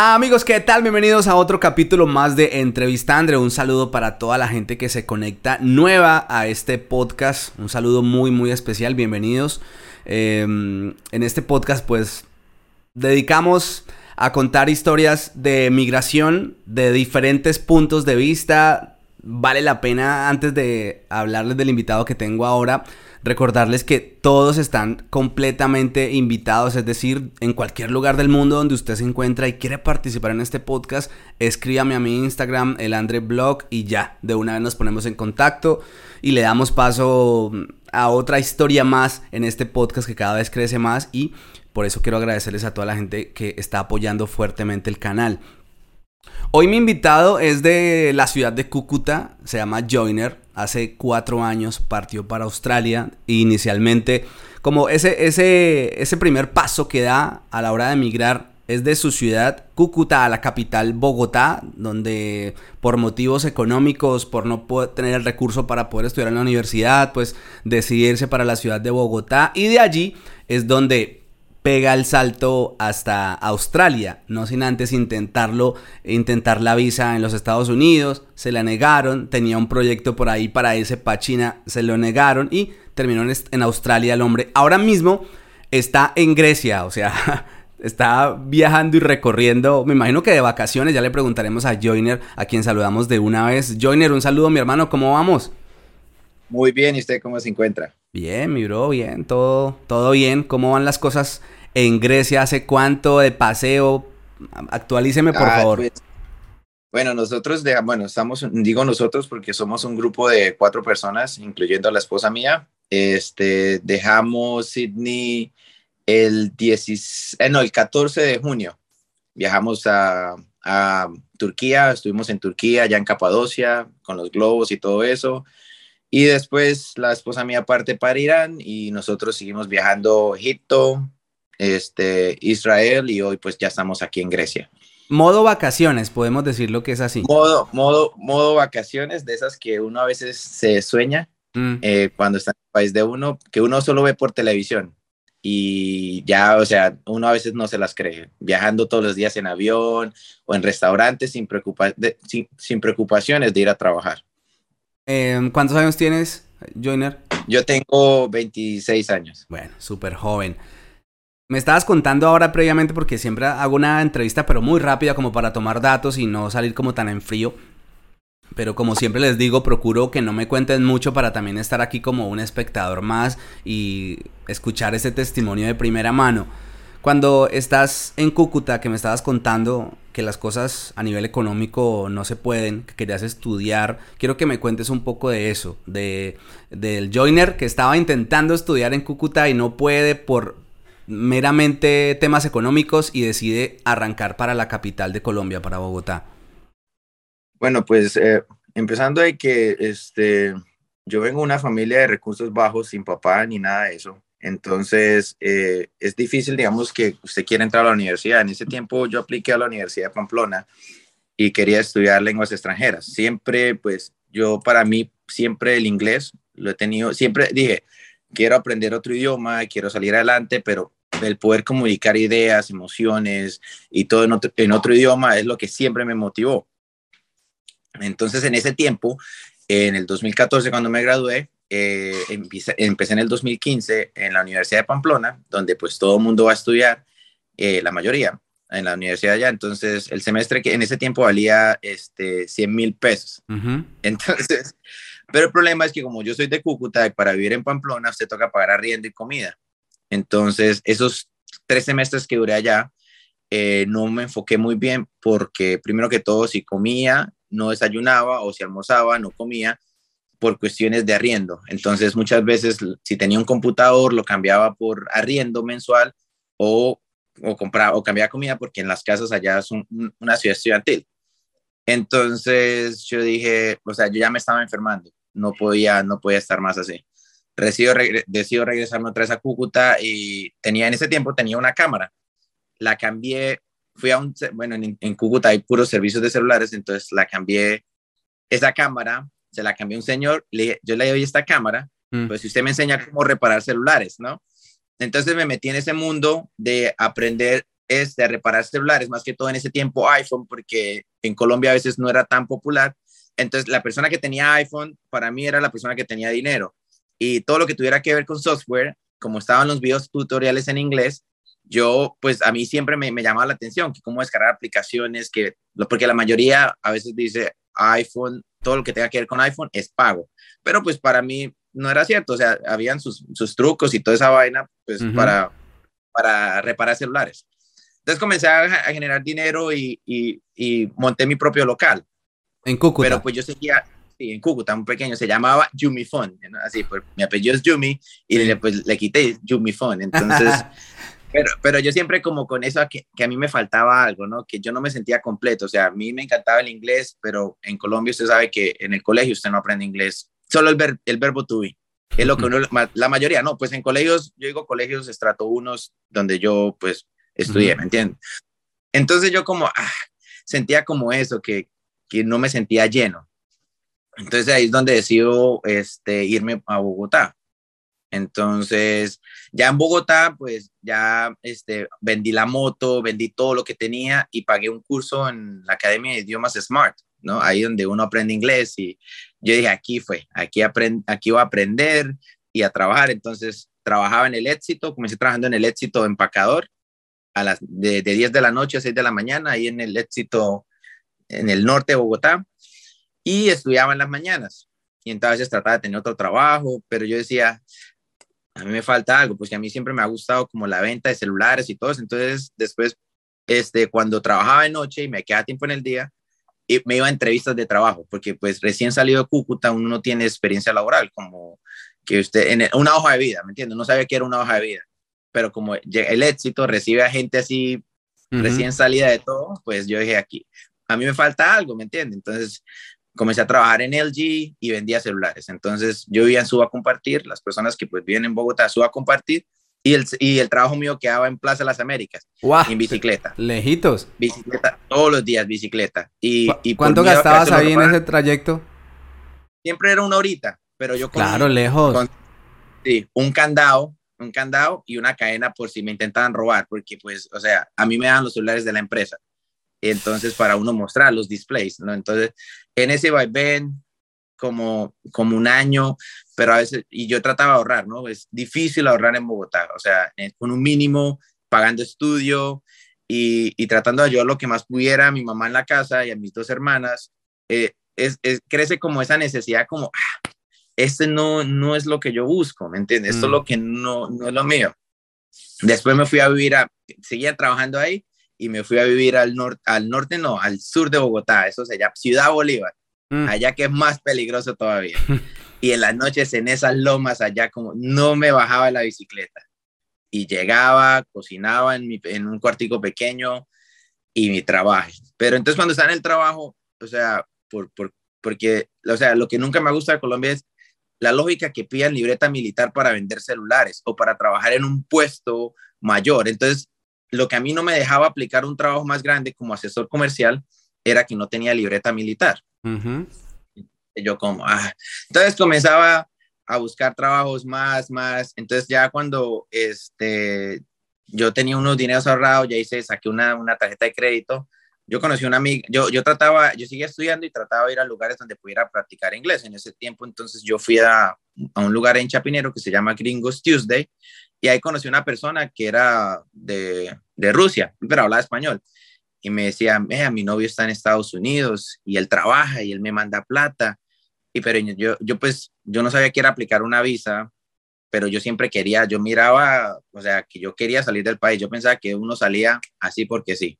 Amigos, ¿qué tal? Bienvenidos a otro capítulo más de Entrevistandre. Un saludo para toda la gente que se conecta nueva a este podcast. Un saludo muy, muy especial. Bienvenidos. Em, en este podcast, pues, dedicamos a contar historias de migración de diferentes puntos de vista. Vale la pena, antes de hablarles del invitado que tengo ahora, Recordarles que todos están completamente invitados, es decir, en cualquier lugar del mundo donde usted se encuentra y quiere participar en este podcast, escríbame a mi Instagram, el Andre Blog, y ya, de una vez nos ponemos en contacto y le damos paso a otra historia más en este podcast que cada vez crece más y por eso quiero agradecerles a toda la gente que está apoyando fuertemente el canal. Hoy mi invitado es de la ciudad de Cúcuta, se llama Joiner. Hace cuatro años partió para Australia e inicialmente como ese, ese, ese primer paso que da a la hora de emigrar es de su ciudad Cúcuta a la capital Bogotá, donde por motivos económicos, por no poder tener el recurso para poder estudiar en la universidad, pues decidirse para la ciudad de Bogotá y de allí es donde pega el salto hasta Australia, no sin antes intentarlo, intentar la visa en los Estados Unidos, se la negaron, tenía un proyecto por ahí para irse para China, se lo negaron y terminó en, Australia el hombre. Ahora mismo está en Grecia, o sea, está viajando y recorriendo, me imagino que de vacaciones, ya le preguntaremos a Joiner, a quien saludamos de una vez. Joiner, un saludo mi hermano, ¿cómo vamos? Muy bien, ¿y usted cómo se encuentra? Bien, mi bro, bien, todo, todo bien. ¿Cómo van las cosas en Grecia? ¿Hace cuánto de paseo? Actualíceme, por ah, favor. Pues, bueno, nosotros, de, bueno, estamos, digo nosotros porque somos un grupo de cuatro personas, incluyendo a la esposa mía. Este, dejamos Sydney el, 10, eh, no, el 14 de junio. Viajamos a, a Turquía, estuvimos en Turquía, ya en Capadocia, con los globos y todo eso. Y después la esposa mía parte para Irán y nosotros seguimos viajando Egipto, este, Israel y hoy pues ya estamos aquí en Grecia. Modo vacaciones, podemos decir lo que es así. Modo, modo, modo vacaciones, de esas que uno a veces se sueña mm. eh, cuando está en el país de uno, que uno solo ve por televisión. Y ya, o sea, uno a veces no se las cree. Viajando todos los días en avión o en restaurantes sin, preocupa sin, sin preocupaciones de ir a trabajar. Em, ¿Cuántos años tienes, Joiner? Yo tengo 26 años. Bueno, súper joven. Me estabas contando ahora previamente porque siempre hago una entrevista pero muy rápida como para tomar datos y no salir como tan en frío. Pero como siempre les digo, procuro que no me cuenten mucho para también estar aquí como un espectador más y escuchar ese testimonio de primera mano. Cuando estás en Cúcuta, que me estabas contando que las cosas a nivel económico no se pueden, que querías estudiar, quiero que me cuentes un poco de eso, de del joiner que estaba intentando estudiar en Cúcuta y no puede por meramente temas económicos y decide arrancar para la capital de Colombia, para Bogotá. Bueno, pues eh, empezando de que este, yo vengo de una familia de recursos bajos, sin papá ni nada de eso. Entonces, eh, es difícil, digamos, que usted quiera entrar a la universidad. En ese tiempo yo apliqué a la Universidad de Pamplona y quería estudiar lenguas extranjeras. Siempre, pues, yo para mí, siempre el inglés lo he tenido, siempre dije, quiero aprender otro idioma, quiero salir adelante, pero el poder comunicar ideas, emociones y todo en otro, en otro idioma es lo que siempre me motivó. Entonces, en ese tiempo, en el 2014, cuando me gradué, eh, empecé, en el 2015 en la Universidad de Pamplona, donde pues todo el mundo va a estudiar, eh, la mayoría, en la universidad allá. Entonces, el semestre que en ese tiempo valía este, 100 mil pesos. Entonces, pero el problema es que como yo soy de Cúcuta, para vivir en Pamplona, usted toca pagar arriendo y comida. Entonces, esos tres semestres que duré allá, eh, no me enfoqué muy bien porque primero que todo, si comía, no desayunaba o si almorzaba, no comía por cuestiones de arriendo. Entonces, muchas veces, si tenía un computador, lo cambiaba por arriendo mensual o, o, compraba, o cambiaba comida porque en las casas allá son una ciudad estudiantil. Entonces, yo dije, o sea, yo ya me estaba enfermando, no podía, no podía estar más así. Decido, decido regresarme otra vez a Cúcuta y tenía, en ese tiempo tenía una cámara. La cambié, fui a un, bueno, en, en Cúcuta hay puros servicios de celulares, entonces la cambié, esa cámara se la cambió un señor, le, yo le doy esta cámara, mm. pues si usted me enseña cómo reparar celulares, ¿no? Entonces me metí en ese mundo de aprender este, a reparar celulares, más que todo en ese tiempo iPhone, porque en Colombia a veces no era tan popular. Entonces, la persona que tenía iPhone, para mí era la persona que tenía dinero. Y todo lo que tuviera que ver con software, como estaban los videos tutoriales en inglés, yo, pues a mí siempre me, me llamaba la atención, que cómo descargar aplicaciones, que, porque la mayoría a veces dice iPhone, todo lo que tenga que ver con iPhone es pago. Pero pues para mí no era cierto, o sea, habían sus, sus trucos y toda esa vaina, pues para, para reparar celulares. Entonces comencé a, generar dinero y, y, y, monté mi propio local. En Cúcuta. Pero pues yo seguía, sí, en Cúcuta, un pequeño, se llamaba Yumifon, así, pues mi apellido es Yumi y le, pues, le quité Yumifon. Entonces, pero, pero yo siempre como con eso que, que, a mí me faltaba algo, ¿no? Que yo no me sentía completo, o sea, a mí me encantaba el inglés, pero en Colombia usted sabe que en el colegio usted no aprende inglés, solo el, ver, el verbo to be. Es lo que uno, la mayoría, no, pues en colegios, yo digo colegios estrato unos donde yo pues estudié, ¿me entiendes? Entonces yo como, ah, sentía como eso, que, que no me sentía lleno. Entonces ahí es donde decido este, irme a Bogotá. Entonces, ya en Bogotá, pues ya este, vendí la moto, vendí todo lo que tenía y pagué un curso en la Academia de Idiomas Smart, ¿no? Ahí donde uno aprende inglés y yo dije, aquí fue, aquí, aprend aquí voy a aprender y a trabajar. Entonces, trabajaba en el éxito, comencé trabajando en el éxito empacador a las de, de 10 de la noche a 6 de la mañana, ahí en el éxito en el norte de Bogotá, y estudiaba en las mañanas. Y entonces trataba de tener otro trabajo, pero yo decía, a mí me falta algo, pues que a mí siempre me ha gustado como la venta de celulares y todo eso. Entonces, después, este, cuando trabajaba de noche y me quedaba tiempo en el día, y me iba a entrevistas de trabajo, porque pues recién salido de Cúcuta uno no tiene experiencia laboral, como que usted, en una hoja de vida, ¿me entiendes? No sabía que era una hoja de vida, pero como el éxito recibe a gente así recién salida de todo, pues yo dije aquí, a mí me falta algo, ¿me entiendes? Entonces comencé a trabajar en LG y vendía celulares. Entonces yo vivía en Suba Compartir, las personas que pues viven en Bogotá, Suba Compartir, y el, y el trabajo mío quedaba en Plaza Las Américas, en bicicleta. Lejitos. Bicicleta, todos los días bicicleta. Y, y ¿Cuánto gastabas ahí en ese trayecto? Siempre era una horita, pero yo con, Claro, lejos. sí, un candado, un candado y una cadena por si me intentaban robar, porque pues, o sea, a mí me dan los celulares de la empresa entonces para uno mostrar los displays, ¿no? Entonces, en ese vaivén, como, como un año, pero a veces, y yo trataba de ahorrar, ¿no? Es difícil ahorrar en Bogotá, o sea, con un mínimo, pagando estudio y, y, tratando de ayudar lo que más pudiera a mi mamá en la casa y a mis dos hermanas, eh, es, crece como esa necesidad como, ah, este no, no es lo que yo busco, ¿me entiendes? Esto es mm. lo que no, no es lo mío. Después me fui a vivir a, seguía trabajando ahí y me fui a vivir al norte, al norte no, al sur de Bogotá, eso se llama Ciudad Bolívar, mm. allá que es más peligroso todavía. y en las noches en esas lomas allá como no me bajaba la bicicleta y llegaba, cocinaba en, mi, en un cuartico pequeño y mi trabajo. Pero entonces cuando estaba en el trabajo, o sea, por, por, porque, o sea, lo que nunca me gusta de Colombia es la lógica que pidan libreta militar para vender celulares o para trabajar en un puesto mayor. Entonces, lo que a mí no me dejaba aplicar un trabajo más grande como asesor comercial era que no tenía libreta militar. Yo como, ah. entonces comenzaba a buscar trabajos más, más. Entonces ya cuando este, yo tenía unos dineros ahorrados, ya hice, saqué una, una tarjeta de crédito. Yo conocí una amiga, yo, yo trataba, yo seguía estudiando y trataba de ir a lugares donde pudiera practicar inglés. En ese tiempo, entonces yo fui a, a un lugar en Chapinero que se llama Gringos Tuesday y ahí conocí una persona que era de, de Rusia, pero hablaba español. Y me decía, mi novio está en Estados Unidos y él trabaja y él me manda plata. Y pero yo, yo pues, yo no sabía que era aplicar una visa, pero yo siempre quería, yo miraba, o sea, que yo quería salir del país. Yo pensaba que uno salía así porque sí.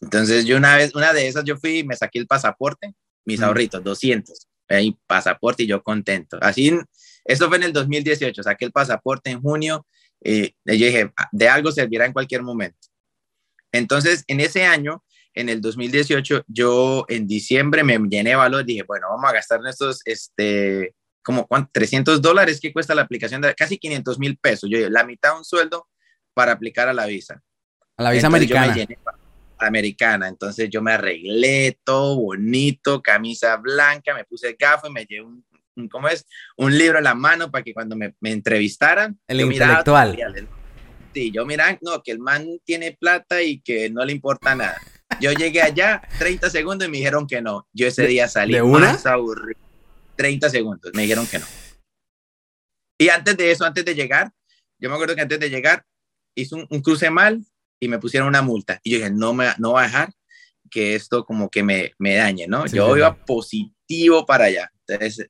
Entonces yo una vez, una de esas yo fui, me saqué el pasaporte, mis ahorritos, 200, ahí pasaporte y yo contento. Así eso fue en el 2018, saqué el pasaporte en junio y yo dije, ah, de algo servirá en cualquier momento. Entonces, en ese año, en el 2018, yo en diciembre me llené de valor, dije, bueno, vamos a gastar estos, este, como 300 dólares que cuesta la aplicación, de casi 500 mil pesos. Yo la mitad de un sueldo para aplicar a la visa. A la visa americana. americana. Entonces yo me arreglé todo bonito, camisa blanca, me puse gafas y me llevé un ¿cómo es? Un libro en la mano para que cuando me, me entrevistaran. El intelectual. Sí, yo mira, no, que el man tiene plata y que no le importa nada. Yo llegué allá, 30 segundos y me dijeron que no. Yo ese día salí ¿De una? más aburrido. 30 segundos, me dijeron que no. Y antes de eso, antes de llegar, yo me acuerdo que antes de llegar, hice un, un cruce mal y me pusieron una multa. Y yo dije, no me no va a dejar que esto como que me, me dañe, ¿no? Sí, yo sí, iba positivo para allá. Entonces,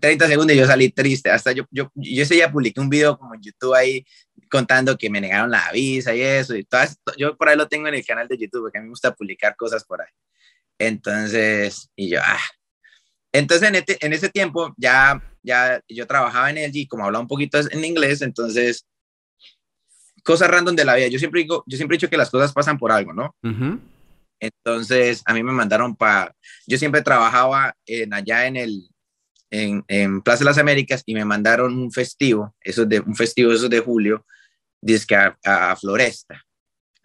30 segundos y yo salí triste. Hasta yo, yo, yo ese día publiqué un video como en YouTube ahí contando que me negaron la visa y eso. Y todas, yo por ahí lo tengo en el canal de YouTube, porque a mí me gusta publicar cosas por ahí. Entonces, y yo, ah. Entonces, en, este, en ese tiempo ya, ya yo trabajaba en LG, como hablaba un poquito en inglés, entonces, cosas random de la vida. Yo siempre digo, yo siempre he dicho que las cosas pasan por algo, ¿no? Ujú. Entonces, a mí me mandaron para, yo siempre trabajaba en, allá en el, en, en Plaza de las Américas y me mandaron un festivo, eso es de, un festivo, eso es de julio, dice que a, a, a Floresta.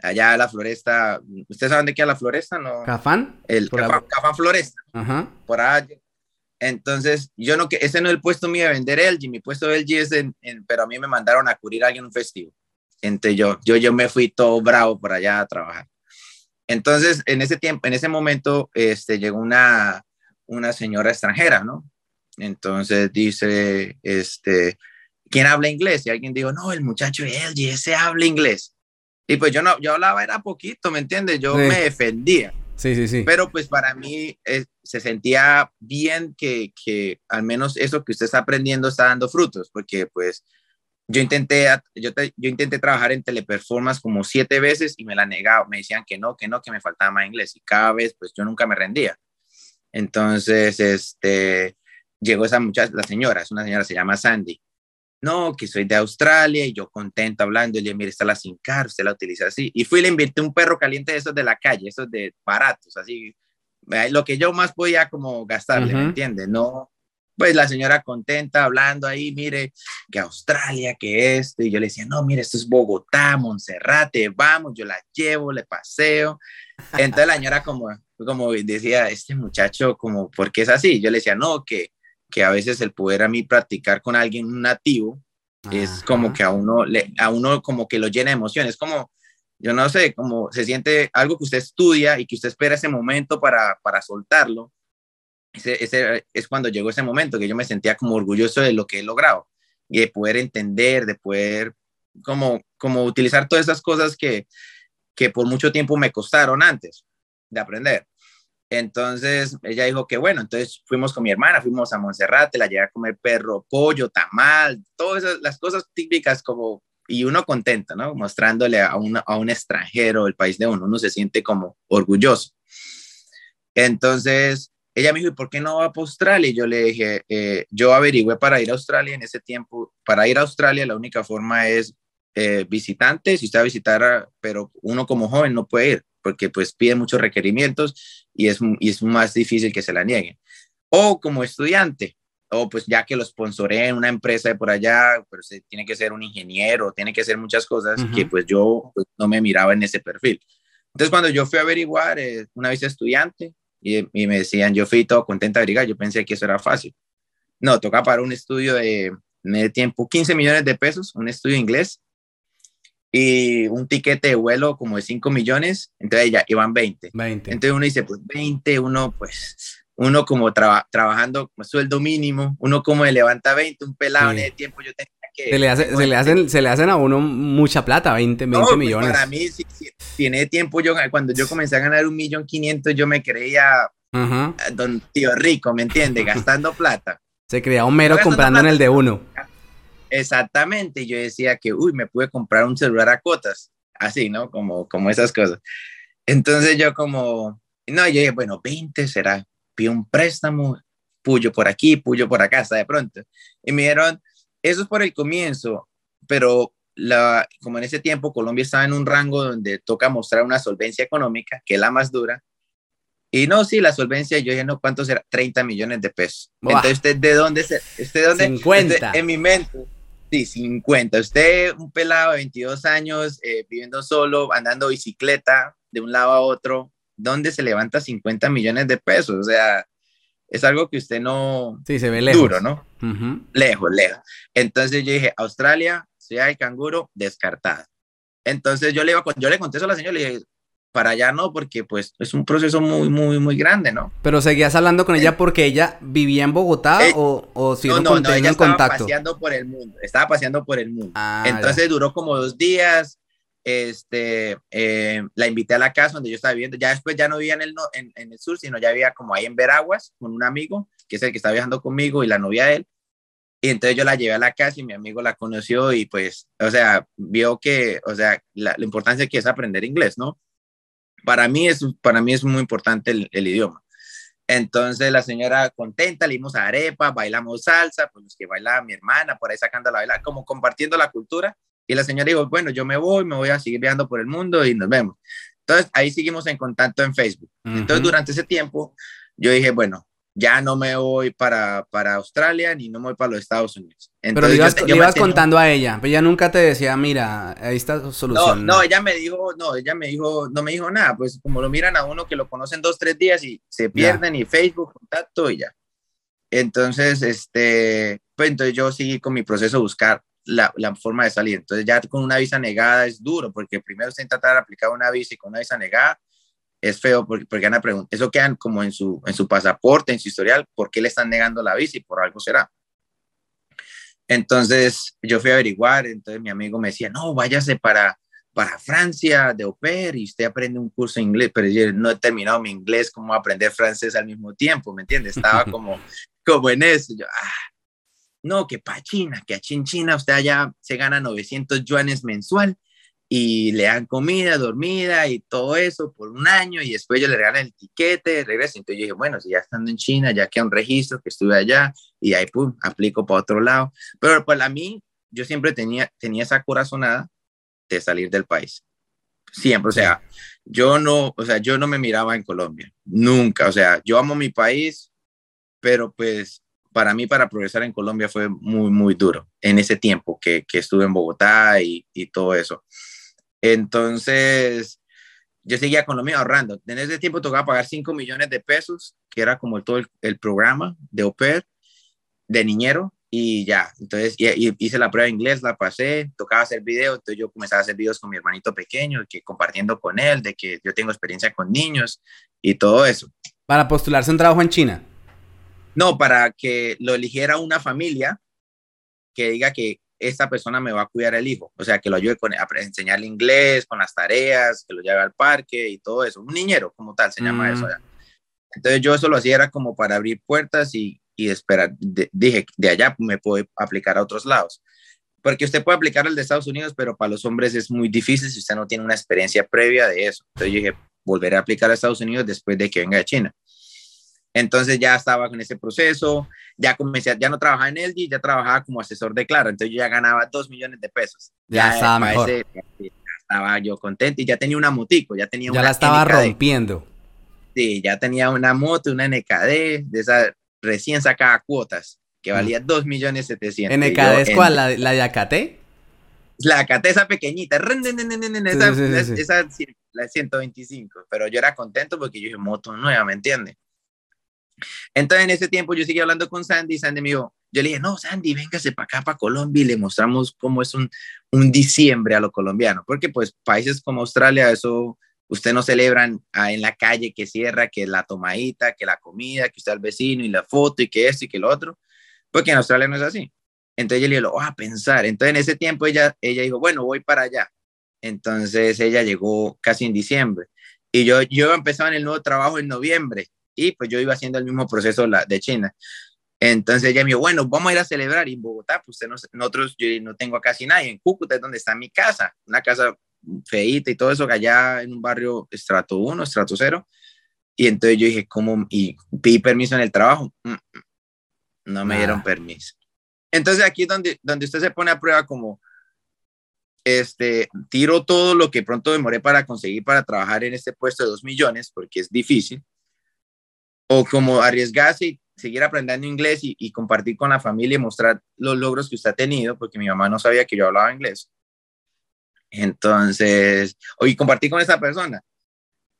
Allá a la Floresta, ¿ustedes saben de qué a la Floresta? No. ¿Cafán? El Cafán, la- Cafán Floresta, Ajá. por allá. Entonces, yo no, que ese no es el puesto mío de vender LG, mi puesto de LG es en, en- pero a mí me mandaron a cubrir a alguien un festivo. Entonces yo, yo, yo me fui todo bravo por allá a trabajar. Entonces, en ese tiempo, en ese momento, este, llegó una, una señora extranjera, ¿no? Entonces dice, este, ¿quién habla inglés? Y alguien dijo, no, el muchacho LG, ese habla inglés. Y pues yo no, yo hablaba era poquito, ¿me entiendes? Yo Sí. me defendía. Sí, sí, sí. Pero pues para mí eh, se sentía bien que, que al menos eso que usted está aprendiendo está dando frutos, porque pues yo intenté, yo, te- yo intenté trabajar en teleperformance como siete veces y me la negaban, me decían que no, que no, que me faltaba más inglés y cada vez pues yo nunca me rendía. Entonces, este, llegó esa muchacha, la señora, es una señora, se llama Sandy. No, que soy de Australia y yo contento hablando. Y le dije, mire, está la sin car, usted la utiliza así. Y fui y le invirté un perro caliente de esos de la calle, esos de baratos, así. Lo que yo más podía como gastarle, ¿me Ujú. entiende? No, pues la señora contenta hablando ahí, mire, que Australia, que esto. Y yo le decía, no, mire, esto es Bogotá, Monserrate, vamos, yo la llevo, le paseo. Entonces la señora como, como decía, este muchacho, como, ¿por qué es así? Yo le decía, no, que, que a veces el poder a mí practicar con alguien nativo es como que a uno, le, a uno como que lo llena de emociones, como, yo no sé, como se siente algo que usted estudia y que usted espera ese momento para, para soltarlo. Ese, ese es cuando llegó ese momento que yo me sentía como orgulloso de lo que he logrado y de poder entender, de poder como, como utilizar todas esas cosas que, que por mucho tiempo me costaron antes de aprender. Entonces ella dijo que bueno, entonces fuimos con mi hermana, fuimos a Monserrate, la llevé a comer perro, pollo, tamal, todas las cosas típicas como, y uno contento, ¿no? Mostrándole a, una, a un extranjero el país de uno, uno se siente como orgulloso. Entonces ella me dijo, ¿y por qué no va para Australia? Y yo le dije, eh, yo averigüé para ir a Australia en ese tiempo, para ir a Australia la única forma es eh, visitante, si usted va a visitar, a, pero uno como joven no puede ir porque pues pide muchos requerimientos y es, y es más difícil que se la nieguen. O como estudiante, o pues ya que lo sponsoré en una empresa de por allá, pero se, tiene que ser un ingeniero, tiene que ser muchas cosas uh -huh. que pues yo pues, no me miraba en ese perfil. Entonces cuando yo fui a averiguar, eh, una vez estudiante, y, y, me decían, yo fui todo contenta de averiguar, yo pensé que eso era fácil. No, toca para un estudio de, de tiempo, 15 millones de pesos, un estudio inglés, y un tiquete de vuelo como de 5 millones, entonces ya iban 20. 20. Entonces uno dice, pues 20, uno pues, uno como traba, trabajando como sueldo mínimo, uno como le levanta 20, un pelado sí. en ese tiempo yo tenía que... Se le, hace, se, le hacen, se le hacen a uno mucha plata, 20, 20 no, millones. Pues para mí, si, si, tiene tiempo, yo cuando yo comencé a ganar un millón quinientos, yo me creía uh -huh. don tío rico, ¿me entiende? Gastando plata. Se creía un mero comprando plata. en el de uno. Exactamente, yo decía que, uy, me pude comprar un celular a cotas, así, ¿no? Como, como esas cosas. Entonces yo como, no, yo dije, bueno, 20 será, pido un préstamo, puyo por aquí, puyo por acá, hasta de pronto. Y me dijeron, eso es por el comienzo, pero la, como en ese tiempo Colombia estaba en un rango donde toca mostrar una solvencia económica, que es la más dura. Y no, sí, la solvencia, yo dije, no, ¿cuánto será? 30 millones de pesos. Buah. Entonces, ¿usted de dónde? Se, ¿Usted de dónde? 50. Usted, en mi mente, Sí, 50. Usted, un pelado de 22 años, eh, viviendo solo, andando bicicleta de un lado a otro, ¿dónde se levanta 50 millones de pesos? O sea, es algo que usted no... Sí, se ve lejos. Duro, ¿no? Uh -huh. Lejos, lejos. Entonces yo dije, Australia, ciudad del canguro, descartada. Entonces yo le, iba, yo le conté eso a la señora, le dije, para allá no, porque pues es un proceso muy, muy, muy grande, ¿no? Pero seguías hablando con ella porque ella vivía en Bogotá Eh, o, o si no, no, no, ella en estaba contacto. paseando por el mundo, estaba paseando por el mundo. Ah, Entonces duró como dos días, este, eh, la invité a la casa donde yo estaba viviendo, ya después ya no vivía en el, no- en, en el sur, sino ya vivía como ahí en Veraguas con un amigo, que es el que está viajando conmigo y la novia de él. Y entonces yo la llevé a la casa y mi amigo la conoció y pues, o sea, vio que, o sea, la, la importancia que es aprender inglés, ¿no? Para mí es, para mí es muy importante el, el idioma. Entonces la señora contenta, le dimos arepa, bailamos salsa, pues los que bailaba mi hermana, por ahí sacando la bailar, como compartiendo la cultura. Y la señora dijo, bueno, yo me voy, me voy a seguir viajando por el mundo y nos vemos. Entonces ahí seguimos en contacto en Facebook. Entonces Ujú. durante ese tiempo yo dije, bueno, ya no me voy para, para Australia ni no me voy para los Estados Unidos. Pero le yo ibas, le yo ibas mantenía- contando a ella, pero ella nunca te decía, mira, ahí está tu No, solución. no, ella me dijo, no, ella me dijo, no me dijo nada, pues como lo miran a uno que lo conocen dos, tres días y se pierden y Facebook, contacto y ya. Entonces, este, pues entonces yo seguí con mi proceso de buscar la, la forma de salir. Entonces ya con una visa negada es duro, porque primero tratar de aplicar una visa y con una visa negada es feo, porque, porque van a preguntar, eso quedan como en su, en su pasaporte, en su historial, ¿por qué le están negando la visa y por algo será? Entonces yo fui a averiguar, entonces mi amigo me decía, no, váyase para, para Francia de au pair y usted aprende un curso de inglés, pero yo no he terminado mi inglés, ¿cómo aprender francés al mismo tiempo? ¿Me entiendes? Estaba como, como en eso. Yo, ah, no, que para China, que a China usted allá se gana 900 yuanes mensual y le dan comida, dormida y todo eso por un año y después yo le regalan el tiquete, regreso. Entonces yo dije, bueno, si ya estando en China, ya queda un registro que estuve allá y ahí, pum, aplico para otro lado. Pero para mí, yo siempre tenía, tenía esa corazonada de salir del país. Siempre, o sea, yo no, o sea, yo no me miraba en Colombia, nunca, o sea, yo amo mi país, pero pues para mí para progresar en Colombia fue muy, muy duro en ese tiempo que, que estuve en Bogotá y, y todo eso. Entonces, yo seguía con lo mío ahorrando. En ese tiempo tocaba pagar 5 millones de pesos, que era como todo el, el programa de au pair, de niñero, y ya. Entonces, y, y hice la prueba de inglés, la pasé, tocaba hacer videos, entonces yo comencé a hacer videos con mi hermanito pequeño, que compartiendo con él, de que yo tengo experiencia con niños y todo eso. Para postularse un trabajo en China. No, para que lo eligiera una familia que diga que esta persona me va a cuidar el hijo, o sea, que lo ayude con, a enseñarle inglés, con las tareas, que lo lleve al parque y todo eso. Un niñero como tal se llama Mm. eso. ya. Entonces yo eso lo hacía era como para abrir puertas y, y esperar. De- dije, de allá me puedo aplicar a otros lados. Porque usted puede aplicar al de Estados Unidos, pero para los hombres es muy difícil si usted no tiene una experiencia previa de eso. Entonces yo dije, volveré a aplicar a Estados Unidos después de que venga de China. Entonces ya estaba con ese proceso, ya comencé, ya no trabajaba en LG, ya trabajaba como asesor de Claro, entonces yo ya ganaba dos millones de pesos. Ya estaba para mejor. ese- ya estaba yo contento y ya tenía una motico, ya tenía Ya una la estaba NKD. rompiendo. Sí, ya tenía una moto, una NKD, de esa recién sacada cuotas, que valía dos millones setecientos. Y ¿NKD yo es cuál? ¿La, la de Acate? La pequeñita, nen, nen, nen, esa, sí, sí, sí. esa- sí, la 125, pero yo era contento porque yo dije moto nueva, ¿me entiendes? Entonces en ese tiempo yo seguí hablando con Sandy y Sandy me dijo, yo le dije, no, Sandy, véngase para acá, para Colombia y le mostramos cómo es un, un diciembre a los colombianos, porque pues países como Australia, eso, usted no celebran ah, en la calle que cierra, que la tomadita, que la comida, que usted al vecino y la foto y que esto y que lo otro, porque en Australia no es así. Entonces yo le dije, lo voy a pensar. Entonces en ese tiempo ella, ella dijo, bueno, voy para allá. Entonces ella llegó casi en diciembre. Y yo, yo empezaba en el nuevo trabajo en noviembre y pues yo iba haciendo el mismo proceso la, de China. Entonces ella me dijo, bueno, vamos a ir a celebrar y en Bogotá, pues usted no, nosotros yo no tengo a casi nadie. En Cúcuta es donde está mi casa, una casa feíta y todo eso, allá en un barrio estrato 1, estrato 0. Y entonces yo dije, ¿cómo? Y pedí permiso en el trabajo. Mm, mm, No me Nada. dieron permiso. Entonces aquí es donde, donde usted se pone a prueba como, este, tiro todo lo que pronto demoré para conseguir para trabajar en este puesto de 2 millones, porque es difícil, o como arriesgarse y seguir aprendiendo inglés y, y compartir con la familia y mostrar los logros que usted ha tenido, porque mi mamá no sabía que yo hablaba inglés. Entonces, o y compartir con esa persona.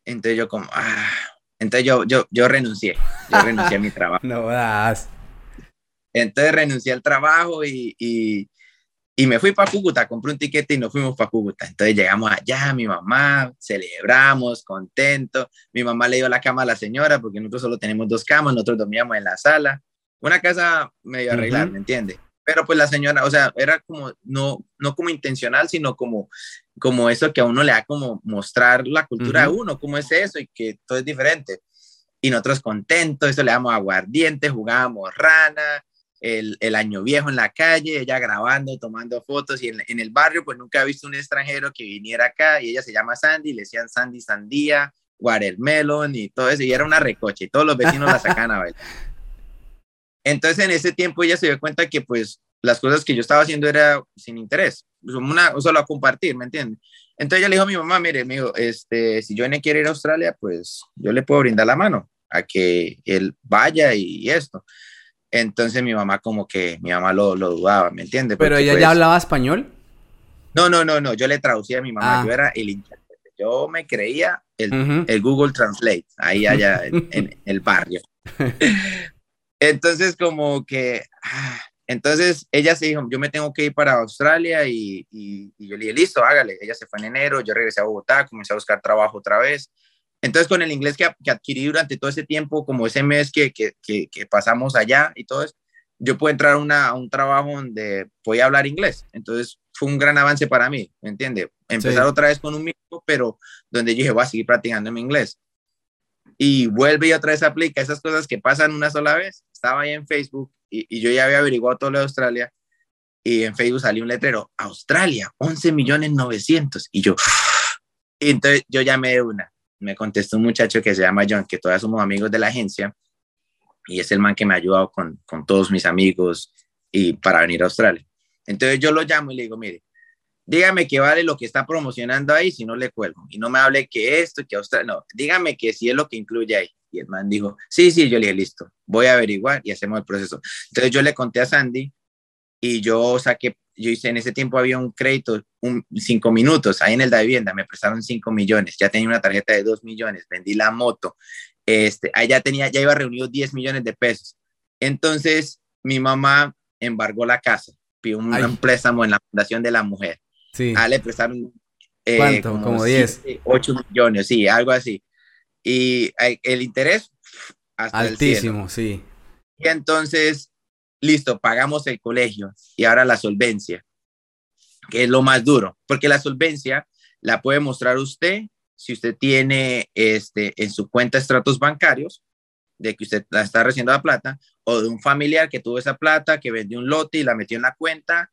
Entonces yo como, ah, entonces yo, yo, yo renuncié, yo renuncié a mi trabajo. No das. Entonces renuncié al trabajo y, y, Y me fui para Cúcuta, compré un tiquete y nos fuimos para Cúcuta. Entonces llegamos allá, mi mamá, celebramos, contento. Mi mamá le dio la cama a la señora porque nosotros solo tenemos dos camas, nosotros dormíamos en la sala. Una casa medio arreglada, ¿me entiende? Pero pues la señora, o sea, era como, no, no como intencional, sino como, como eso que a uno le da como mostrar la cultura de uno, cómo es eso y que todo es diferente. Y nosotros contentos, eso le damos aguardiente, jugábamos rana, el, el, año viejo en la calle, ella grabando, tomando fotos y en, en, el barrio pues nunca he visto un extranjero que viniera acá y ella se llama Sandy, le decían Sandy Sandía, Watermelon y todo eso y era una recoche y todos los vecinos la sacan a ver. Entonces en ese tiempo ella se dio cuenta que pues las cosas que yo estaba haciendo era sin interés, una, solo a compartir, ¿me entiendes? Entonces ella le dijo a mi mamá, mire, me dijo, este, si yo no quiero ir a Australia, pues yo le puedo brindar la mano a que él vaya y, esto. Entonces mi mamá como que, mi mamá lo, lo dudaba, ¿me entiendes? ¿Pero ella ya pues hablaba español? No, no, no, no, yo le traducía a mi mamá, ah. yo era el intérprete, yo me creía el, el Google Translate, ahí allá en, en el barrio. Entonces, como que, ah, entonces ella se dijo, yo me tengo que ir para Australia y, y, yo le dije, listo, hágale. Ella se fue en enero, yo regresé a Bogotá, comencé a buscar trabajo otra vez. Entonces, con el inglés que, que adquirí durante todo ese tiempo, como ese mes que, que, que, pasamos allá y todo eso, yo pude entrar una, a un trabajo donde podía hablar inglés. Entonces, fue un gran avance para mí, ¿me entiende? Empezar otra vez con un mínimo, pero donde yo dije, voy a seguir practicando mi inglés y vuelve y otra vez aplica esas cosas que pasan una sola vez. Estaba ahí en Facebook y, yo ya había averiguado todo lo de Australia y en Facebook salió un letrero, Australia, 11 millones 900. Y yo, y entonces yo llamé de una. Me contestó un muchacho que se llama John, que todavía somos amigos de la agencia y es el man que me ha ayudado con, con todos mis amigos y para venir a Australia. Entonces yo lo llamo y le digo, mire, dígame que vale lo que está promocionando ahí, si no le cuelgo. Y no me hable que esto, que Australia, no, dígame que si es lo que incluye ahí. Y el man dijo, sí, sí, yo le dije, listo, voy a averiguar y hacemos el proceso. Entonces yo le conté a Sandy y yo saqué, yo hice, en ese tiempo había un crédito, un, cinco minutos, ahí en el de vivienda, me prestaron cinco millones, ya tenía una tarjeta de dos millones, vendí la moto, este, ya tenía, ya iba reunido 10 millones de pesos. Entonces mi mamá embargó la casa, pidió un préstamo en la Fundación de la Mujer Sí. A le prestaron. Eh, ¿Cuánto? Como, 10. 8 millones, sí, algo así. Y el interés hasta altísimo, sí. Y entonces, listo, pagamos el colegio y ahora la solvencia, que es lo más duro, porque la solvencia la puede mostrar usted si usted tiene este, en su cuenta estratos bancarios, de que usted la está recibiendo la plata, o de un familiar que tuvo esa plata, que vendió un lote y la metió en la cuenta,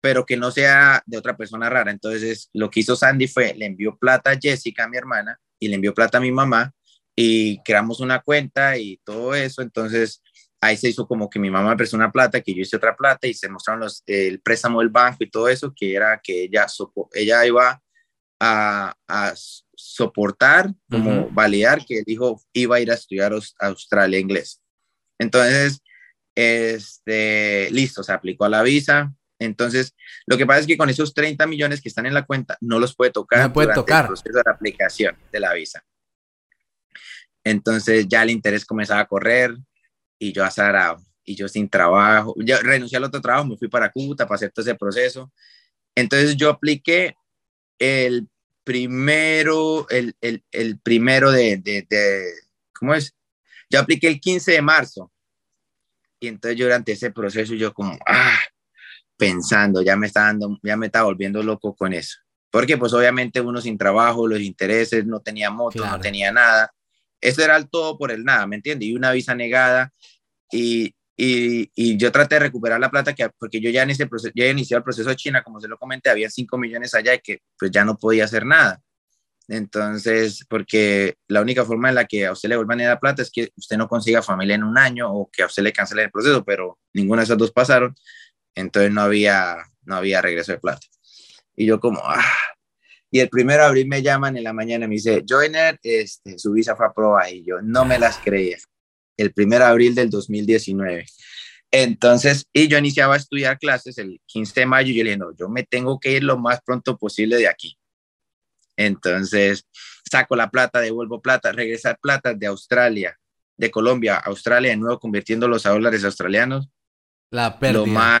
pero que no sea de otra persona rara. Entonces, lo que hizo Sandy fue, le envió plata a Jessica, mi hermana, y le envió plata a mi mamá, y creamos una cuenta y todo eso. Entonces, ahí se hizo como que mi mamá prestó una plata, que yo hice otra plata, y se mostraron los, el préstamo del banco y todo eso, que era que ella, ella iba a, a soportar, como validar que el hijo iba a ir a estudiar a Australia inglés. Entonces, este, listo, se aplicó a la visa, entonces, lo que pasa es que con esos 30 millones que están en la cuenta, no los puede tocar no puede tocar. el proceso de la aplicación de la visa. Entonces, ya el interés comenzaba a correr y yo azarado, y yo sin trabajo. Yo renuncié al otro trabajo, me fui para Cúcuta para hacer todo ese proceso. Entonces, yo apliqué el primero, el, el, el primero de, de, de, ¿cómo es? Yo apliqué el 15 de marzo. Y entonces yo durante ese proceso yo como, ah, pensando, ya me está dando, ya me está volviendo loco con eso. Porque pues obviamente uno sin trabajo, los intereses, no tenía moto, no tenía nada. Eso era el todo por el nada, ¿me entiendes? Y una visa negada y, y, y, yo traté de recuperar la plata que, porque yo ya en ese proceso, ya iniciado el proceso de China, como se lo comenté, había 5 millones allá y que pues ya no podía hacer nada. Entonces, porque la única forma en la que a usted le vuelvan a dar plata es que usted no consiga familia en un año o que a usted le cancele el proceso, pero ninguna de esas dos pasaron entonces no había, no había regreso de plata. Y yo como, ah. Y el primero de abril me llaman en la mañana y me dice, Joiner, este, su visa fue aprobada. Y yo no me las creía. El primero de abril del 2019. Entonces, y yo iniciaba a estudiar clases el 15 de mayo y yo le dije, no, yo me tengo que ir lo más pronto posible de aquí. Entonces, saco la plata, devuelvo plata, regresar plata de Australia, de Colombia a Australia, de nuevo convirtiéndolos a dólares australianos. La pérdida. Lo más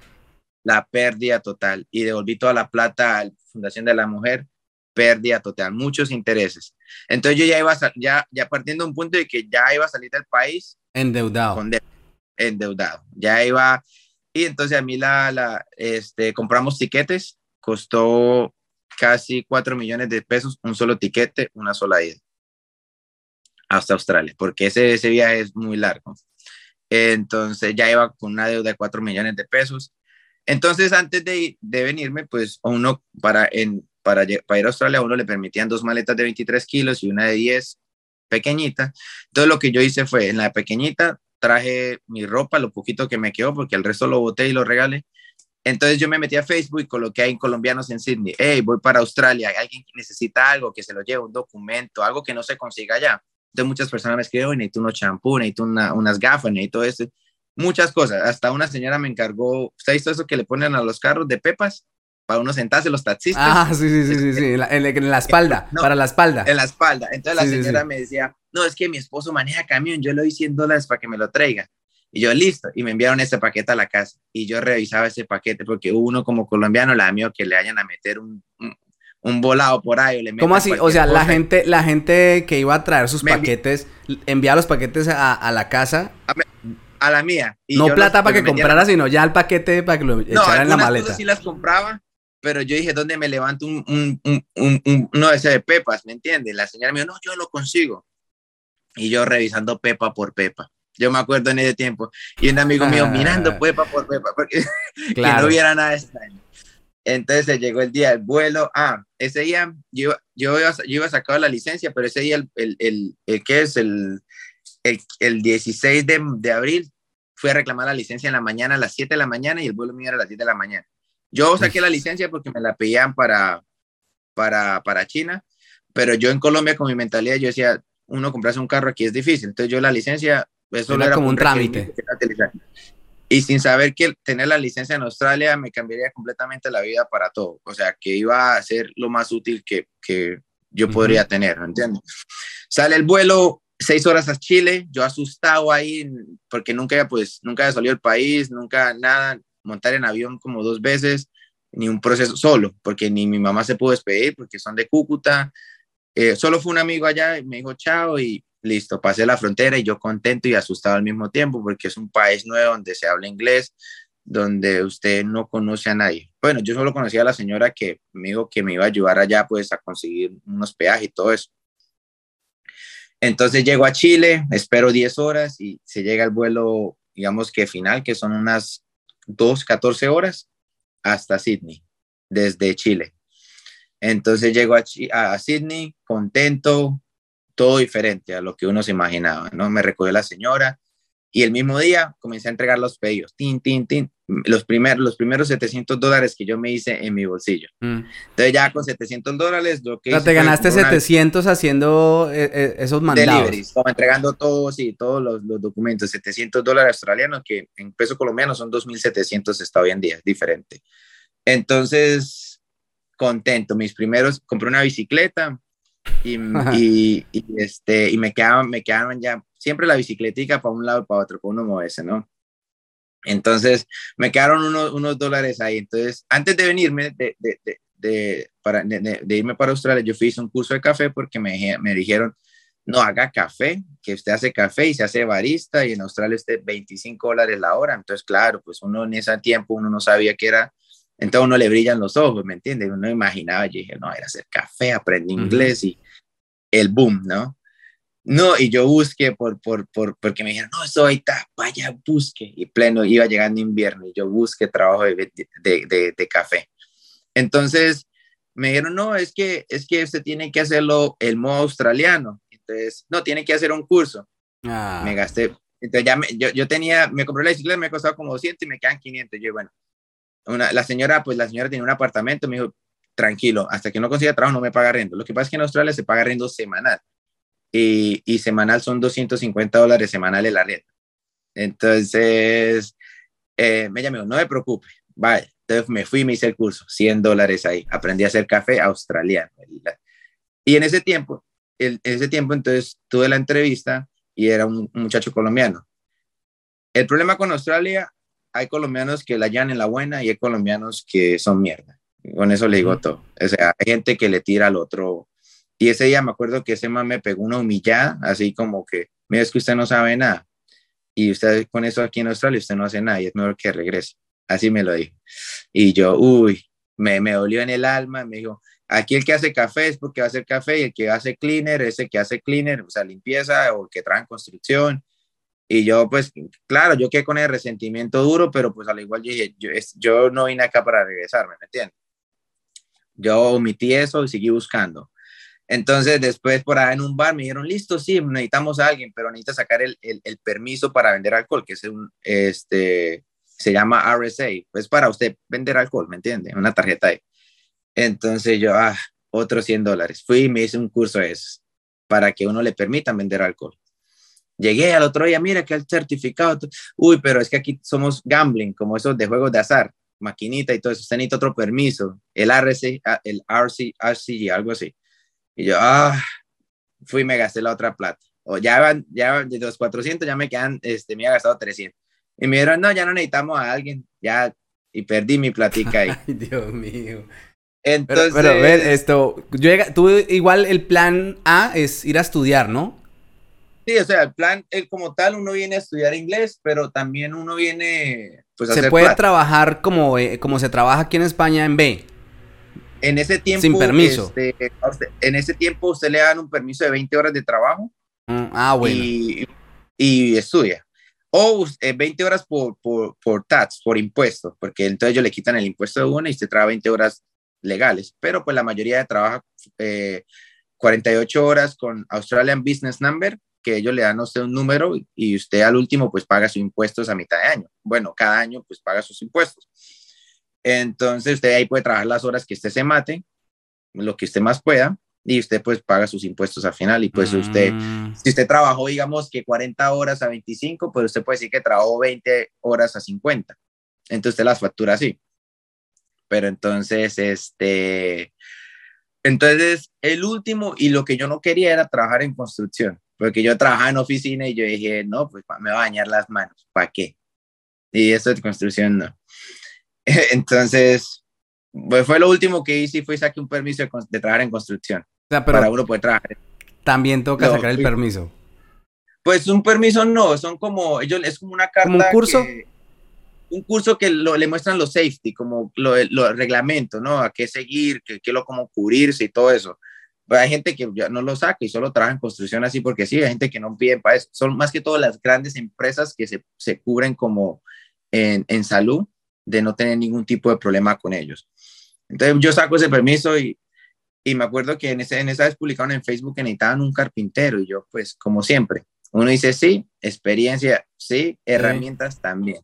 la pérdida total y devolví toda la plata a la Fundación de la Mujer, pérdida total, muchos intereses. Entonces yo ya iba, a, ya, ya partiendo de un punto de que ya iba a salir del país. Endeudado. endeudado. Ya iba, y entonces a mí la, la, este, compramos tiquetes, costó casi 4 millones de pesos, un solo tiquete, una sola ida hasta Australia, porque ese, ese viaje es muy largo. Entonces ya iba con una deuda de 4 millones de pesos. Entonces antes de, de venirme, pues uno para, en, para, para ir a Australia, a uno le permitían dos maletas de 23 kilos y una de 10 pequeñita. Entonces lo que yo hice fue, en la pequeñita traje mi ropa, lo poquito que me quedó, porque el resto lo boté y lo regalé. Entonces yo me metí a Facebook y coloqué ahí colombianos en Sydney. Hey, voy para Australia. Alguien que necesita algo, que se lo lleve, un documento, algo que no se consiga allá. Entonces muchas personas me escribieron, necesito unos champú, necesito unas gafas, necesito esto. Muchas cosas. Hasta una señora me encargó, ¿usted ha visto eso que le ponen a los carros de pepas? Para uno sentarse los taxistas. Ah, sí, sí, sí, sí, sí. En, la, espalda, para la espalda. En la espalda. Entonces la señora me decía, no, es que mi esposo maneja camión, yo le doy 100 dólares para que me lo traiga. Y yo, listo. Y me enviaron ese paquete a la casa. Y yo revisaba ese paquete porque uno como colombiano da miedo que le vayan a meter un, un, volado por ahí. O le ¿Cómo así? O sea, la gente, la gente que iba a traer sus paquetes, enviaba los paquetes a, la casa. A, la mía. no plata para que comprara, sino ya el paquete para que lo echara en la maleta. Cosas sí las compraba, pero yo dije, ¿dónde me levanto un, un, un, un, uno de ese de pepas? ¿Me entiendes? La señora me dijo, no, yo lo consigo. Y yo revisando pepa por pepa. Yo me acuerdo en ese tiempo. Y un amigo mío mirando ah. pepa por pepa, porque que no hubiera nada extraño. Entonces llegó el día del vuelo. Ah, ese día yo, yo, iba, yo iba a sacar la licencia, pero ese día, el, el, el, el ¿qué es? El, el, el 16 de, de, abril, fui a reclamar la licencia en la mañana a las 7 de la mañana y el vuelo mío era a las 7 de la mañana. Yo saqué la licencia porque me la pedían para, para, para China, pero yo en Colombia con mi mentalidad yo decía, uno comprarse un carro aquí es difícil, entonces yo la licencia eso era, como un trámite. Y sin saber que tener la licencia en Australia me cambiaría completamente la vida para todo. O sea, que iba a ser lo más útil que, que yo podría tener, ¿entiendes? Sale el vuelo, seis horas a Chile, yo asustado ahí, porque nunca, pues, nunca había salido del país, nunca nada, montar en avión como dos veces, ni un proceso solo, porque ni mi mamá se pudo despedir, porque son de Cúcuta. Eh, solo fue un amigo allá y me dijo chao y listo, pasé la frontera y yo contento y asustado al mismo tiempo porque es un país nuevo donde se habla inglés, donde usted no conoce a nadie. Bueno, yo solo conocía a la señora que me dijo que me iba a ayudar allá pues a conseguir unos peajes y todo eso. Entonces llego a Chile, espero 10 horas y se llega el vuelo, digamos que final, que son unas 2, 14 horas hasta Sydney, desde Chile. Entonces llego a, a Sydney contento, todo diferente a lo que uno se imaginaba, ¿no? Me recogió la señora y el mismo día comencé a entregar los pedidos, tin, tin, tin, los, primeros los primeros 700 dólares que yo me hice en mi bolsillo. Mm. Entonces ya con 700 dólares lo que... O sea, te ganaste 700 haciendo eh, eh, esos mandados. Deliveries, como entregando todos y todos los, los, documentos, 700 dólares australianos que en peso colombiano son 2.700 está hoy en día, es diferente. Entonces, contento, mis primeros, compré una bicicleta, y, y, este, y me quedaban, me quedaban ya siempre la bicicletica para un lado y para otro, para uno moverse, ¿no? Entonces me quedaron unos, unos dólares ahí. Entonces, antes de venirme, de, de, de, para, de, irme para Australia, yo fui hice un curso de café porque me, me dijeron, no haga café, que usted hace café y se hace barista y en Australia esté 25 dólares la hora. Entonces, claro, pues uno en ese tiempo uno no sabía que era entonces uno le brillan los ojos, ¿me entiendes? Uno imaginaba, yo dije, no, era hacer café, aprendí inglés y el boom, ¿no? No, y yo busqué por, por, por, porque me dijeron, no, eso ahí está, vaya, busque. Y pleno, iba llegando invierno y yo busqué trabajo de, de, de, café. Entonces me dijeron, no, es que, es que usted tiene que hacerlo el modo australiano. Entonces, no, tiene que hacer un curso. Ah. Me gasté, entonces ya me, yo, yo tenía, me compré la bicicleta, me costaba como 200 y me quedan 500. Yo, bueno, la señora, pues la señora tenía un apartamento, me dijo, tranquilo, hasta que no consiga trabajo no me paga rento. Lo que pasa es que en Australia se paga rento semanal y, y semanal son 250 dólares semanales la renta. Entonces, eh, me llamó, no me preocupe, vaya. Entonces me fui y me hice el curso, 100 dólares ahí. Aprendí a hacer café australiano. Y en ese tiempo, en ese tiempo entonces tuve la entrevista y era un muchacho colombiano. El problema con Australia hay colombianos que la llevan en la buena y hay colombianos que son mierda. Con eso le digo todo. O sea, hay gente que le tira al otro. Y ese día me acuerdo que ese man me pegó una humillada, así como que, mira, es que usted no sabe nada. Y usted con eso aquí en Australia, usted no hace nada y es mejor que regrese. Así me lo dijo. Y yo, uy, me, me dolió en el alma. Me dijo, aquí el que hace café es porque va a hacer café y el que hace cleaner es el que hace cleaner, o sea, limpieza o que trae en construcción y yo, pues, claro, yo quedé con el resentimiento duro, pero pues al igual dije, yo, yo no vine acá para regresarme, ¿me entiendes? Yo omití eso y seguí buscando. Entonces, después por ahí en un bar me dijeron, listo, sí, necesitamos a alguien, pero necesita sacar el, el, permiso para vender alcohol, que es un, este, se llama RSA, pues para usted vender alcohol, ¿me entiende? Una tarjeta ahí. Entonces yo, ah, otros 100 dólares. Fui y me hice un curso de esos, para que uno le permita vender alcohol. Llegué al otro día, mira que el certificado. Uy, pero es que aquí somos gambling, como esos de juegos de azar, maquinita y todo eso. Usted necesita otro permiso, el RC, ah, el RC, algo así. Y yo, ah, fui y me gasté la otra plata. O ya, ya de los 400 ya me quedan, este, me había gastado 300. Y me dijeron, no, ya no necesitamos a alguien, ya, y perdí mi platica ahí. Ay, Dios mío. Entonces... Pero, pero ver, esto, yo, tú igual el plan A es ir a estudiar, ¿no? Sí, o sea, el plan, el como tal, uno viene a estudiar inglés, pero también uno viene, pues, a Se puede trabajar como, eh, como se trabaja aquí en España en B. En ese tiempo. Sin permiso. Este, en ese tiempo usted le dan un permiso de 20 horas de trabajo. Mm, ah, bueno. Y, y estudia. O 20 eh, horas por, por, por tax, por impuestos, porque entonces ellos le quitan el impuesto de una y usted trabaja 20 horas legales. Pero pues la mayoría trabaja eh, 48 horas con Australian Business Number que ellos le dan a usted un número y usted al último pues paga sus impuestos a mitad de año. Bueno, cada año pues paga sus impuestos. Entonces usted ahí puede trabajar las horas que usted se mate, lo que usted más pueda, y usted pues paga sus impuestos al final. Y pues usted, mm. si usted trabajó digamos que 40 horas a 25, pues usted puede decir que trabajó 20 horas a 50. Entonces usted las factura así. Pero entonces, este, entonces el último y lo que yo no quería era trabajar en construcción porque yo trabajaba en oficina y yo dije, no, pues me va a bañar las manos, ¿para qué? Y eso de construcción no. Entonces, pues fue lo último que hice y fue saqué un permiso de, trabajar en construcción. O sea, pero para uno poder trabajar. También toca sacar el permiso. Pues un permiso no, son como, ellos es como una carta. ¿Como un curso? un curso que le muestran los safety, como los lo reglamentos, ¿no? A qué seguir, qué, qué lo, cómo cubrirse y todo eso. Pero hay gente que ya no lo saca y solo trabaja en construcción así porque sí, hay gente que no pide para eso. Son más que todas las grandes empresas que se, se cubren como en, en, salud de no tener ningún tipo de problema con ellos. Entonces yo saco ese permiso y, y me acuerdo que en, ese, en esa vez publicaron en Facebook que necesitaban un carpintero y yo pues como siempre, uno dice sí, experiencia, sí, herramientas también.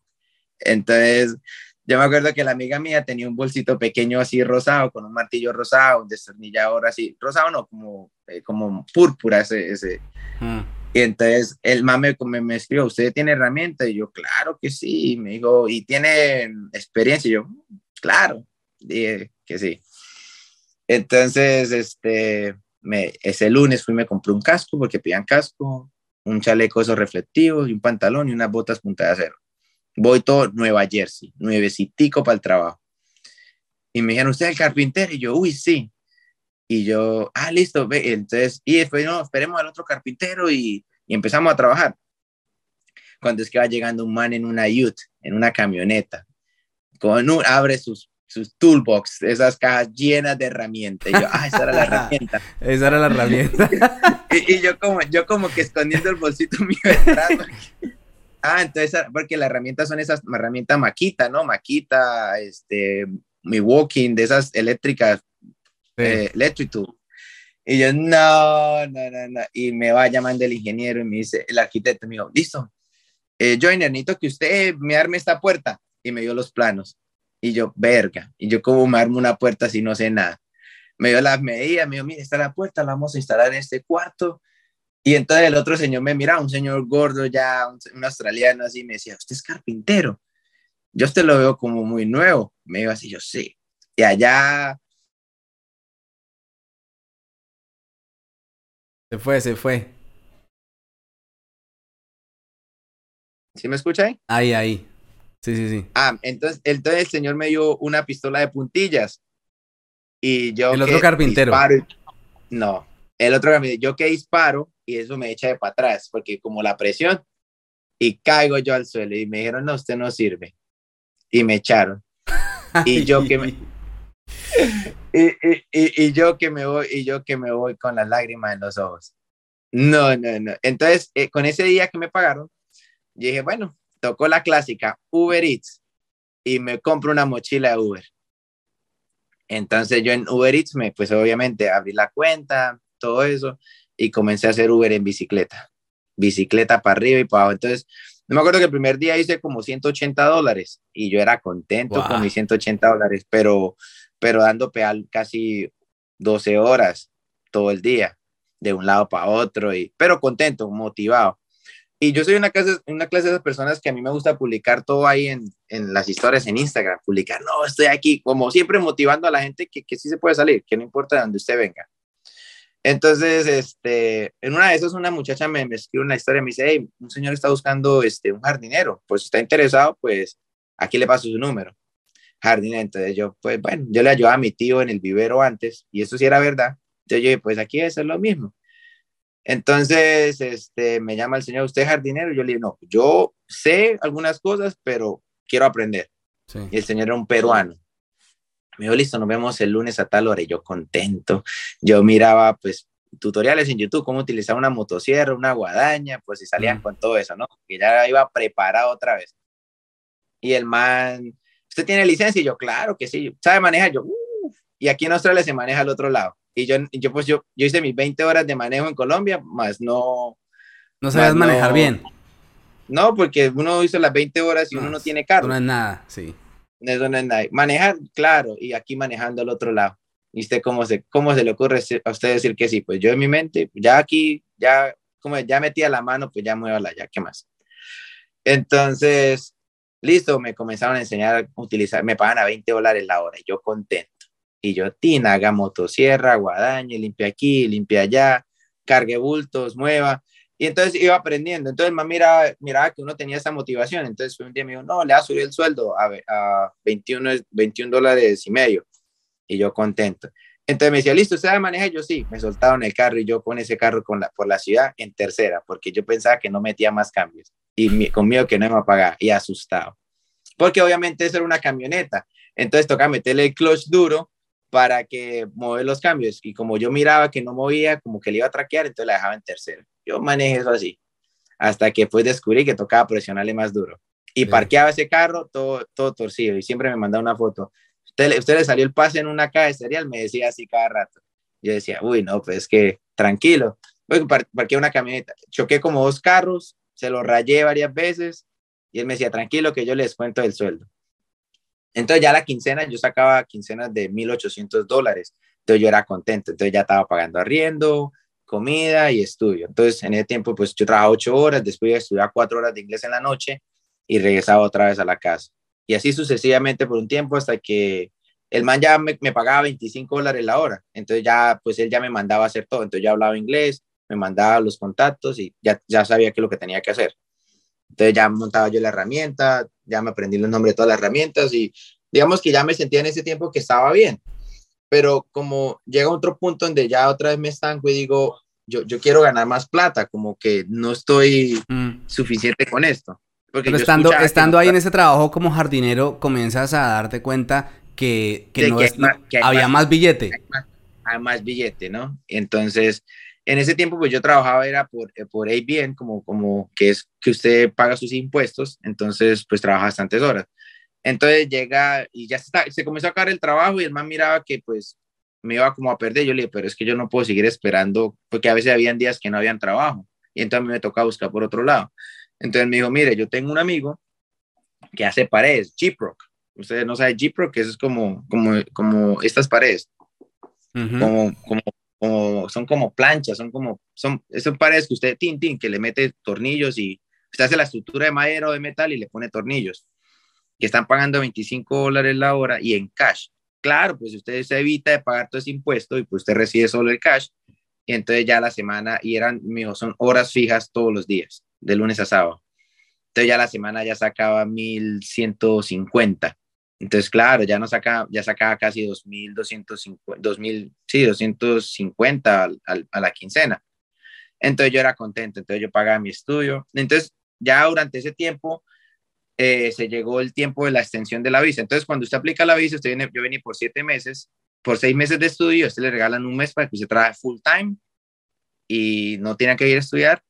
Entonces yo me acuerdo que la amiga mía tenía un bolsito pequeño así rosado, con un martillo rosado, un destornillador así, rosado no, como, eh, como púrpura ese. ese. Mm. Y entonces el mame me, me escribió, ¿usted tiene herramienta? Y yo, claro que sí. Me dijo, ¿y tiene experiencia? Y yo, claro, dije que sí. Entonces, este, me, ese lunes fui me compré un casco porque pedían casco, un chaleco esos reflectivos y un pantalón y unas botas punta de acero. Voy todo Nueva Jersey, nuevecitico para el trabajo. Y me dijeron, ¿usted es el carpintero? Y yo, uy, sí. Y yo, ah, listo, ve. Entonces, y después, no, esperemos al otro carpintero y, y empezamos a trabajar. Cuando es que va llegando un man en una Ute, en una camioneta, con un, abre sus, sus toolbox, esas cajas llenas de herramientas. Y yo, ah, esa era la herramienta. esa era la herramienta. y, y, yo como, yo como que escondiendo el bolsito mío detrás. Ah, entonces, porque las herramientas son esas herramientas Maquita, ¿no? Maquita, este, mi walking, de esas eléctricas, eh, electric Y yo, no, no, no, no. Y me va llamando el ingeniero y me dice, el arquitecto, me dijo, listo, eh, Joiner, necesito que usted me arme esta puerta. Y me dio los planos. Y yo, verga. Y yo, ¿cómo me armo una puerta si no sé nada? Me dio las medidas, me dijo, mire, está la puerta, la vamos a instalar en este cuarto. Y entonces el otro señor me miraba, un señor gordo ya, un, australiano así, me decía, ¿usted es carpintero? Yo usted lo veo como muy nuevo. Me iba así, yo sí. Y allá... Se fue, se fue. ¿Sí me escucha ahí? Ahí, ahí. Sí, sí, sí. Ah, entonces, entonces el señor me dio una pistola de puntillas. Y yo. El otro carpintero. no, el otro carpintero. Yo que disparo y eso me echa de para atrás, porque como la presión, y caigo yo al suelo. Y me dijeron, no, usted no sirve. Y me echaron. Y yo que me. y, y, y, yo que me voy, y yo que me voy con las lágrimas en los ojos. No, no, no. Entonces, eh, con ese día que me pagaron, yo dije, bueno, tocó la clásica Uber Eats y me compro una mochila de Uber. Entonces yo en Uber Eats me, pues obviamente abrí la cuenta, todo eso, y comencé a hacer Uber en bicicleta. Bicicleta para arriba y para abajo. Entonces, no me acuerdo que el primer día hice como 180 dólares y yo era contento con mis 180 dólares, pero, pero dando pedal casi 12 horas todo el día, de un lado para otro, y, pero contento, motivado. Y yo soy una clase, una clase de personas que a mí me gusta publicar todo ahí en, en las historias en Instagram, publicar, no, estoy aquí, como siempre motivando a la gente que, que sí se puede salir, que no importa de dónde usted venga. Entonces, este, en una de esas, una muchacha me, me escribe una historia, me dice, hey, un señor está buscando este, un jardinero, pues si está interesado, pues aquí le paso su número. Jardinero, entonces yo, pues bueno, yo le ayudaba a mi tío en el vivero antes, y eso sí era verdad. Entonces yo dije, pues aquí debe ser lo mismo. Entonces, este, me llama el señor, ¿usted es jardinero? Yo le digo, no, yo sé algunas cosas, pero quiero aprender. Y el señor era un peruano. Me dijo, listo, nos vemos el lunes a tal hora. Y yo contento. Yo miraba, pues, tutoriales en YouTube, cómo utilizar una motosierra, una guadaña, pues, si salían mm. con todo eso, ¿no? Que ya iba preparado otra vez. Y el man, ¿usted tiene licencia? Y yo, claro que sí. ¿Sabe manejar? Yo, y aquí en Australia se maneja al otro lado. Y yo, yo pues yo, yo hice mis 20 horas de manejo en Colombia, más no... No sabes manejar bien. No, porque uno hizo las 20 horas y uno no tiene carro. No es nada, sí. Eso no es nada. Manejar, claro, y aquí manejando al otro lado. ¿Y usted cómo se, cómo se le ocurre a usted decir que sí? Pues yo en mi mente, ya aquí, ya, como ya metía la mano, pues ya la ya, ¿qué más? Entonces, listo, me comenzaron a enseñar a utilizar, me pagan a 20 dólares la hora, y yo contento. Y yo, Tina, haga motosierra, guadaña, limpia aquí, limpia allá, cargue bultos, mueva. Y entonces iba aprendiendo. Entonces, más miraba, miraba que uno tenía esa motivación. Entonces, un día me dijo, no, le ha subido el sueldo a, a 21, 21 dólares y medio. Y yo contento. Entonces me decía, listo, ¿usted sabe manejar? Yo sí, me soltaron el carro y yo con ese carro por la ciudad en tercera, porque yo pensaba que no metía más cambios y conmigo que no me pagaba y asustado. Porque obviamente eso era una camioneta. Entonces toca meterle el clutch duro para que mover los cambios. Y como yo miraba que no movía, como que le iba a traquear, entonces la dejaba en tercero. Yo manejé eso así, hasta que después descubrí que tocaba presionarle más duro. Y parqueaba ese carro todo, todo torcido y siempre me mandaba una foto. Usted, usted le salió el pase en una caja de cereal, me decía así cada rato. Yo decía, uy, no, pues es que tranquilo. Pues parqueé una camioneta, choqué como dos carros, se lo rayé varias veces y él me decía, tranquilo que yo les cuento el sueldo. Entonces ya la quincena, yo sacaba quincenas de 1.800 dólares, entonces yo era contento, entonces ya estaba pagando arriendo, comida y estudio. Entonces en ese tiempo pues yo trabajaba ocho horas, después estudiaba cuatro horas de inglés en la noche y regresaba otra vez a la casa. Y así sucesivamente por un tiempo hasta que el man ya me, pagaba 25 dólares la hora, entonces ya pues él ya me mandaba a hacer todo, entonces ya hablaba inglés, me mandaba los contactos y ya, ya sabía qué es lo que tenía que hacer. Entonces ya montaba yo la herramienta, ya me aprendí los nombres de todas las herramientas y digamos que ya me sentía en ese tiempo que estaba bien. Pero como llega otro punto donde ya otra vez me estanco y digo, yo, yo quiero ganar más plata, como que no estoy mm. suficiente con esto. Porque estando, estando ahí en ese trabajo como jardinero, comienzas a darte cuenta que, que, no, había más, billete. Hay más, billete, ¿no? Entonces, en ese tiempo, pues yo trabajaba era por, eh, por ABN, como, como que es que usted paga sus impuestos, entonces pues trabaja bastantes horas. Entonces llega y ya se, se comenzó a acabar el trabajo y el man miraba que pues me iba como a perder. Yo le dije, pero es que yo no puedo seguir esperando, porque a veces habían días que no habían trabajo y entonces a mí me tocaba buscar por otro lado. Entonces me dijo, mire, yo tengo un amigo que hace paredes, G-Proc. Ustedes no saben G-Proc, eso es como, como, como estas paredes, como, como son como planchas, son como, son, son paredes que usted, tin, tin, que le mete tornillos y usted hace la estructura de madera o de metal y le pone tornillos, que están pagando 25 dólares la hora y en cash. Claro, pues usted se evita de pagar todo ese impuesto y pues usted recibe solo el cash y entonces ya la semana, y eran, mío, son horas fijas todos los días, de lunes a sábado. Entonces ya la semana ya sacaba 1150. Entonces, claro, ya no saca, ya sacaba casi 2250, 2000, sí, 250 a la quincena. Entonces yo era contento, entonces yo pagaba mi estudio. Entonces, ya durante ese tiempo eh, se llegó el tiempo de la extensión de la visa. Entonces, cuando usted aplica la visa, usted viene, yo venía por siete meses, por seis meses de estudio, usted le regalan un mes para que usted trabaje full time y no tiene que ir a estudiar.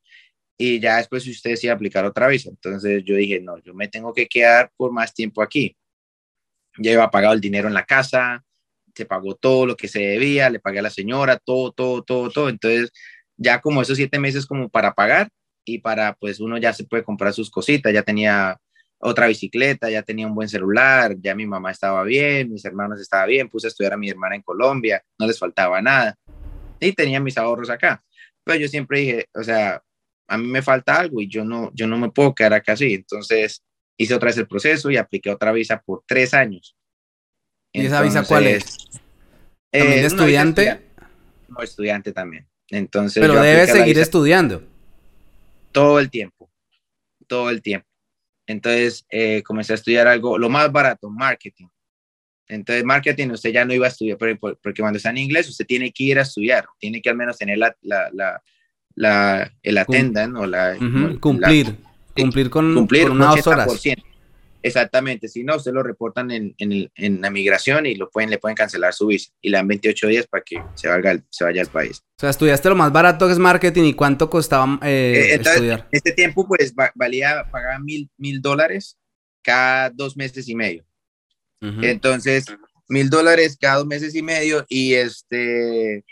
Y ya después usted decide aplicar otra visa. Entonces yo dije, no, yo me tengo que quedar por más tiempo aquí. Ya iba pagado el dinero en la casa, se pagó todo lo que se debía, le pagué a la señora, todo, todo, todo, todo. Entonces, ya como esos siete meses como para pagar y para, pues uno ya se puede comprar sus cositas, ya tenía otra bicicleta, ya tenía un buen celular, ya mi mamá estaba bien, mis hermanos estaban bien, puse a estudiar a mi hermana en Colombia, no les faltaba nada y tenía mis ahorros acá. Pero yo siempre dije, o sea, a mí me falta algo y yo no, yo no me puedo quedar acá así. Entonces hice otra vez el proceso y apliqué otra visa por tres años. ¿Y esa visa cuál es? ¿También de estudiante? No, estudiante también. Entonces, Pero debes seguir estudiando. Todo el tiempo, todo el tiempo. Entonces eh, comencé a estudiar algo, lo más barato, marketing. Entonces, marketing usted ya no iba a estudiar, porque cuando está en inglés usted tiene que ir a estudiar, tiene que al menos tener la, la, la, la el attendant o la... cumplir, cumplir con, cumplir con unas horas. Exactamente, si no, usted lo reportan en, en, en, la migración y lo pueden, le pueden cancelar su visa y le dan 28 días para que se, valga, se vaya al país. O sea, estudiaste lo más barato que es marketing y cuánto costaba eh, eh estudiar. Este tiempo, pues valía, pagaba mil, mil dólares cada dos meses y medio. Entonces, mil dólares cada dos meses y medio y este,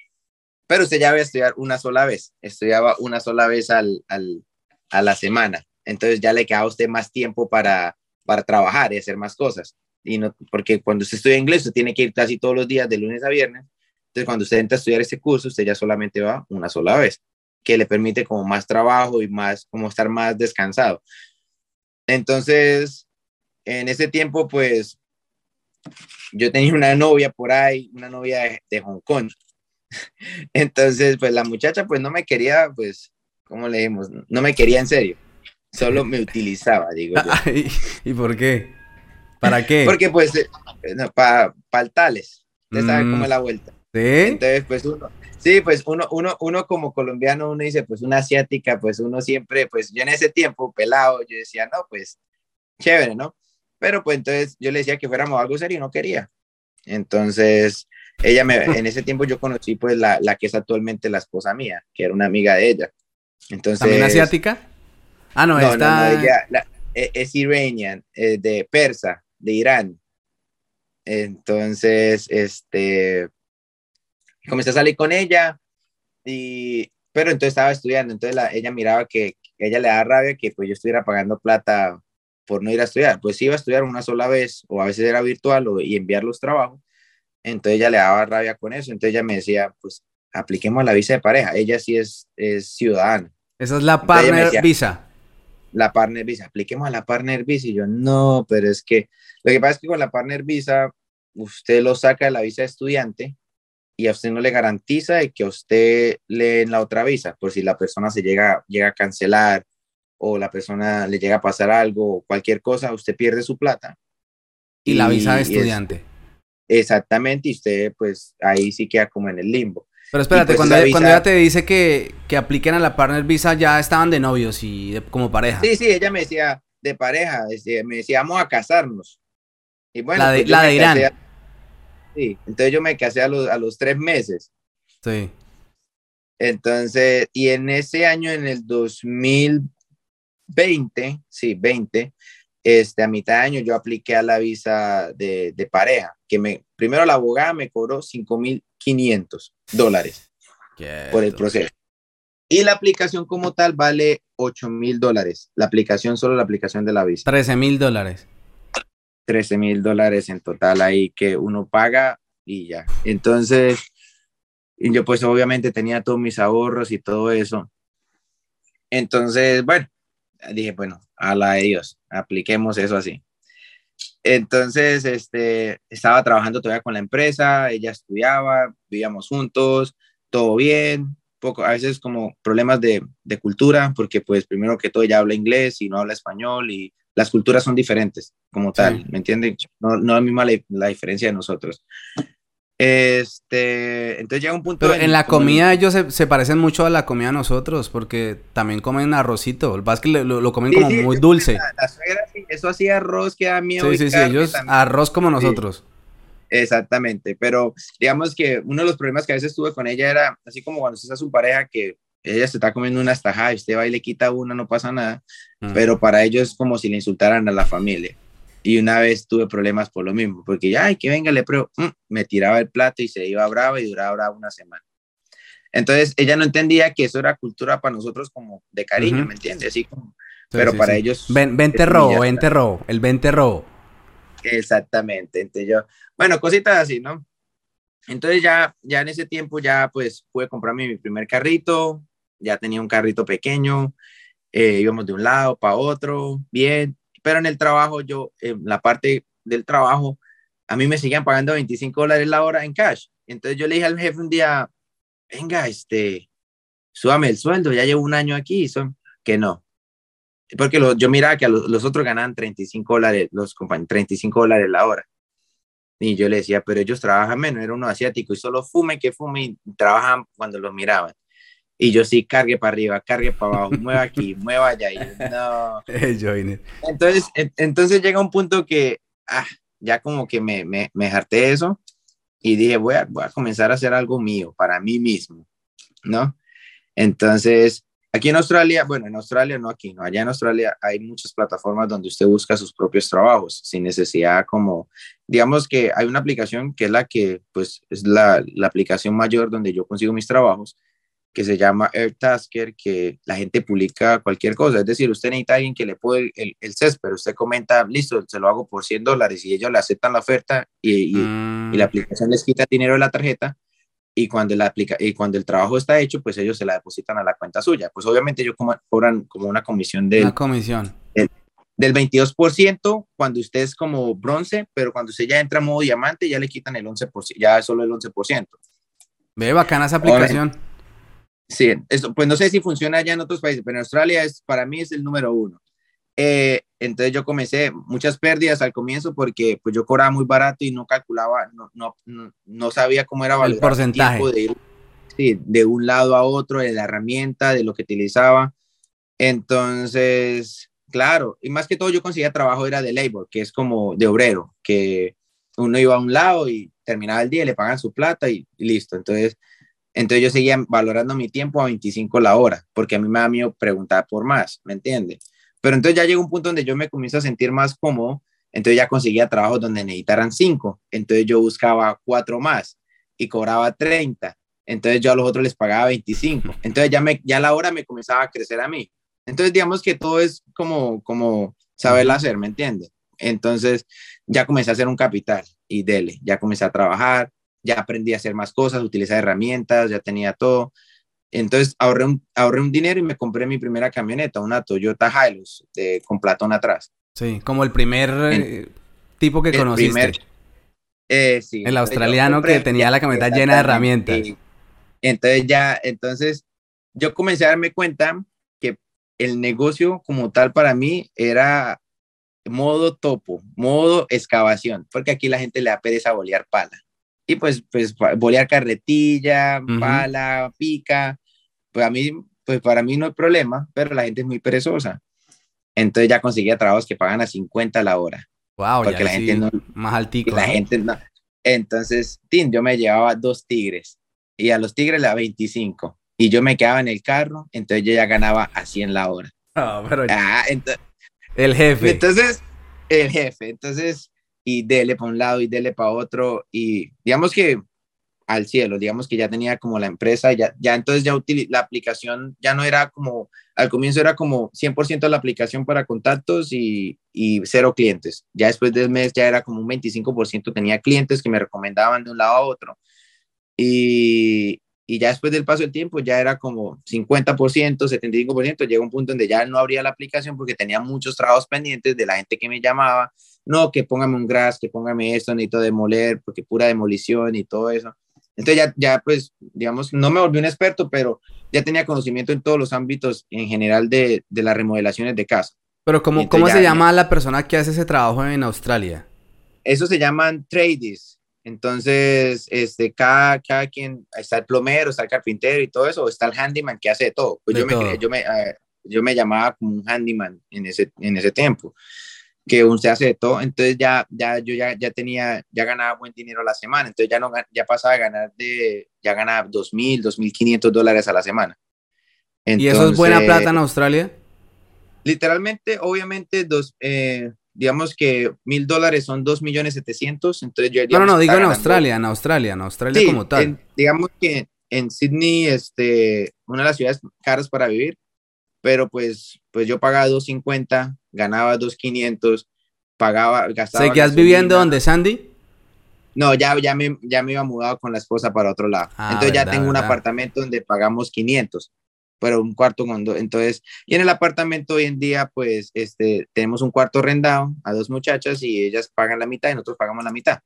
pero usted ya va a estudiar una sola vez, estudiaba una sola vez al, al, a la semana. Entonces ya le queda a usted más tiempo para para trabajar y hacer más cosas. Y no, porque cuando usted estudia inglés, usted tiene que ir casi todos los días, de lunes a viernes. Entonces, cuando usted entra a estudiar este curso, usted ya solamente va una sola vez, que le permite como más trabajo y más, como estar más descansado. Entonces, en ese tiempo, pues, yo tenía una novia por ahí, una novia de, Hong Kong. Entonces, pues la muchacha, pues no me quería, pues, ¿cómo le dijimos? No me quería en serio. Solo me utilizaba, digo yo. ¿Y por qué? ¿Para qué? Porque pues, eh, para tales. Usted sabe cómo es la vuelta. ¿Sí? Entonces, pues uno, sí, pues uno, uno, uno como colombiano, uno dice, pues una asiática, pues uno siempre, pues yo en ese tiempo, pelado, yo decía, no, pues chévere, ¿no? Pero pues entonces yo le decía que fuéramos algo serio y no quería. Entonces, ella me, en ese tiempo yo conocí pues la, la que es actualmente la esposa mía, que era una amiga de ella. Entonces, ¿También asiática? Ah, no, no está... E, es iranian, eh, de persa, de Irán. Entonces, este, comencé a salir con ella, y, pero entonces estaba estudiando, entonces ella miraba que, ella le daba rabia que pues yo estuviera pagando plata por no ir a estudiar, pues iba a estudiar una sola vez, o a veces era virtual o, y enviar los trabajos, entonces ella le daba rabia con eso, entonces ella me decía, pues apliquemos la visa de pareja, ella sí es, es ciudadana. Esa es la partner visa la partner visa, apliquemos a la partner visa. Y yo, no, pero es que lo que pasa es que con la partner visa, usted lo saca de la visa de estudiante y a usted no le garantiza de que usted le en la otra visa, por si la persona se llega, llega a cancelar o la persona le llega a pasar algo o cualquier cosa, usted pierde su plata. Y, la visa de estudiante. exactamente, y usted pues ahí sí queda como en el limbo. Pero espérate, pues cuando, ella te dice que, que, apliquen a la partner visa, ya estaban de novios y como pareja. Sí, sí, ella me decía de pareja, me decía, vamos a casarnos. Y bueno, la de, pues la de Irán. sí, entonces yo me casé a los, a los tres meses. Sí. Entonces, y en ese año, en el 2020, sí, 20, este, a mitad de año yo apliqué a la visa de, de pareja, que me, primero la abogada me cobró 5.500 dólares por el proceso. Y la aplicación como tal vale 8 mil dólares. La aplicación, solo la aplicación de la visa. 13 mil dólares. 13 mil dólares en total ahí que uno paga y ya. Entonces, yo pues obviamente tenía todos mis ahorros y todo eso. Entonces, bueno, dije, bueno, a la de Dios, apliquemos eso así. Entonces, este, estaba trabajando todavía con la empresa, ella estudiaba, vivíamos juntos, todo bien. poco, a veces como problemas de, de, cultura, porque pues primero que todo ella habla inglés y no habla español y las culturas son diferentes como tal, ¿me entienden? No, no es misma la, la, diferencia de nosotros. Este, entonces llega un punto... Pero en la comida ellos se, se, parecen mucho a la comida de nosotros, porque también comen arrocito, el que lo, lo, comen como muy dulce. La, la suegra, eso hacía arroz que da miedo. Sí, sí, sí, ellos arroz como nosotros. Exactamente, pero digamos que uno de los problemas que a veces tuve con ella era, así como cuando usted es su pareja, que ella se está comiendo una estajada y usted va y le quita una, no pasa nada, pero para ellos es como si le insultaran a la familia. Y una vez tuve problemas por lo mismo, porque ya, ay, que venga, le pruebo, mm, me tiraba el plato y se iba brava y duraba brava una semana. Entonces ella no entendía que eso era cultura para nosotros como de cariño, ¿me entiende? Así como, pero para ellos... Ven, vente robo, vente robo, el vente robo. Exactamente, entonces yo, bueno, cositas así, ¿no? Entonces ya, ya en ese tiempo ya pues pude comprarme mi primer carrito, ya tenía un carrito pequeño, eh, íbamos de un lado para otro, bien, pero en el trabajo yo, en la parte del trabajo, a mí me seguían pagando 25 dólares la hora en cash. Entonces yo le dije al jefe un día, venga, este, súbame el sueldo, ya llevo un año aquí, son que no. Porque yo miraba que los, otros ganaban 35 dólares, los compañeros, 35 dólares la hora. Y yo le decía, pero ellos trabajan menos, era uno asiático y solo fume que fume y trabajan cuando los miraban. Y yo sí, cargue para arriba, cargue para abajo, mueva aquí, mueva allá. Y no. entonces, entonces llega un punto que ah, ya como que me, me, me harté eso y dije, voy a, voy a comenzar a hacer algo mío, para mí mismo, ¿no? Entonces, Aquí en Australia, bueno, en Australia no aquí, no, allá en Australia hay muchas plataformas donde usted busca sus propios trabajos sin necesidad como, digamos que hay una aplicación que es la que, pues, es la, la aplicación mayor donde yo consigo mis trabajos, que se llama AirTasker, que la gente publica cualquier cosa, es decir, usted necesita a alguien que le puede el, el césped, usted comenta, listo, se lo hago por 100 dólares y ellos le aceptan la oferta y, y, y la mm. aplicación les quita dinero de la tarjeta y cuando, la aplica, y cuando el trabajo está hecho, pues ellos se la depositan a la cuenta suya. Pues obviamente ellos cobran como una comisión del, una comisión. Del, del 22% cuando usted es como bronce, pero cuando usted ya entra a modo diamante ya le quitan el 11%, ya solo el 11%. Ve, bacana esa aplicación. sí, eso, pues no sé si funciona allá en otros países, pero en Australia es, para mí es el número uno. Eh, entonces yo comencé muchas pérdidas al comienzo porque pues yo cobraba muy barato y no calculaba, no, no, no sabía cómo era el porcentaje de, ir, sí, de un lado a otro, de la herramienta, de lo que utilizaba. Entonces, claro, y más que todo yo conseguía trabajo era de labor, que es como de obrero, que uno iba a un lado y terminaba el día, le pagan su plata y, y listo. Entonces, entonces yo seguía valorando mi tiempo a 25 la hora, porque a mí me da miedo preguntar por más, ¿me entiendes? Pero entonces ya llegó un punto donde yo me comienzo a sentir más cómodo, entonces ya conseguía trabajos donde necesitaran cinco, entonces yo buscaba cuatro más y cobraba 30, entonces yo a los otros les pagaba 25, entonces ya, me, ya la hora me comenzaba a crecer a mí. Entonces digamos que todo es como, como saber hacer, ¿me entiendes? Entonces ya comencé a hacer un capital y dele, ya comencé a trabajar, ya aprendí a hacer más cosas, utilizar herramientas, ya tenía todo. Entonces ahorré un, ahorré un dinero y me compré mi primera camioneta, una Toyota Hilux de, con platón atrás. Sí, como el primer eh, tipo que conociste. eh, sí. El australiano que tenía la camioneta llena de herramientas. Entonces ya, entonces yo comencé a darme cuenta que el negocio como tal para mí era modo topo, modo excavación, porque aquí la gente le da pereza bolear pala y pues, pues bolear carretilla, pala, pica, pues a mí, pues para mí no hay problema, pero la gente es muy perezosa. Entonces ya conseguía trabajos que pagan a 50 la hora. Wow, porque la gente no, más altico. La gente no. Entonces, tin, yo me llevaba dos tigres y a los tigres la 25 y yo me quedaba en el carro, entonces yo ya ganaba a 100 la hora. Oh, pero ah, el jefe. Entonces, el jefe. Entonces, y dele para un lado y dele para otro y digamos que al cielo, digamos que ya tenía como la empresa, ya, ya entonces ya la aplicación ya no era como, al comienzo era como 100% la aplicación para contactos y, y, cero clientes. Ya después del mes ya era como un 25% tenía clientes que me recomendaban de un lado a otro. Y, y ya después del paso del tiempo ya era como 50%, 75%, llega un punto donde ya no abría la aplicación porque tenía muchos trabajos pendientes de la gente que me llamaba, no, que póngame un gras, que póngame esto, necesito demoler, porque pura demolición y todo eso. Entonces ya, ya pues, digamos, no me volví un experto, pero ya tenía conocimiento en todos los ámbitos en general de, de las remodelaciones de casa. Pero ¿cómo, ¿cómo se llama la persona que hace ese trabajo en Australia? Eso se llaman tradies. Entonces, este, cada, cada quien, está el plomero, está el carpintero y todo eso, o está el handyman que hace de todo. Pues yo, Me, yo, me, eh, yo me llamaba como un handyman en ese, en ese tiempo que se hace de todo, entonces ya, ya yo ya, ya tenía, ya ganaba buen dinero a la semana, entonces ya no, ya pasaba a ganar de, ya ganaba 2.000, 2.500 dólares a la semana. ¿Y eso es buena plata en Australia? Literalmente, obviamente, dos, eh, digamos que mil dólares son dos millones setecientos, entonces yo... No, no, no, digo en Australia, en Australia, en Australia como tal. digamos que en Sydney, este, una de las ciudades caras para vivir, pero pues, pues yo pagaba 250, ganaba 2500, pagaba, gastaba. ¿Seguías viviendo donde Sandy? No, ya, ya, me, ya me iba mudado con la esposa para otro lado. Ah, entonces ya tengo un apartamento donde pagamos 500, pero un cuarto con dos. Entonces, y en el apartamento hoy en día, pues, este, tenemos un cuarto rendado a dos muchachas y ellas pagan la mitad y nosotros pagamos la mitad.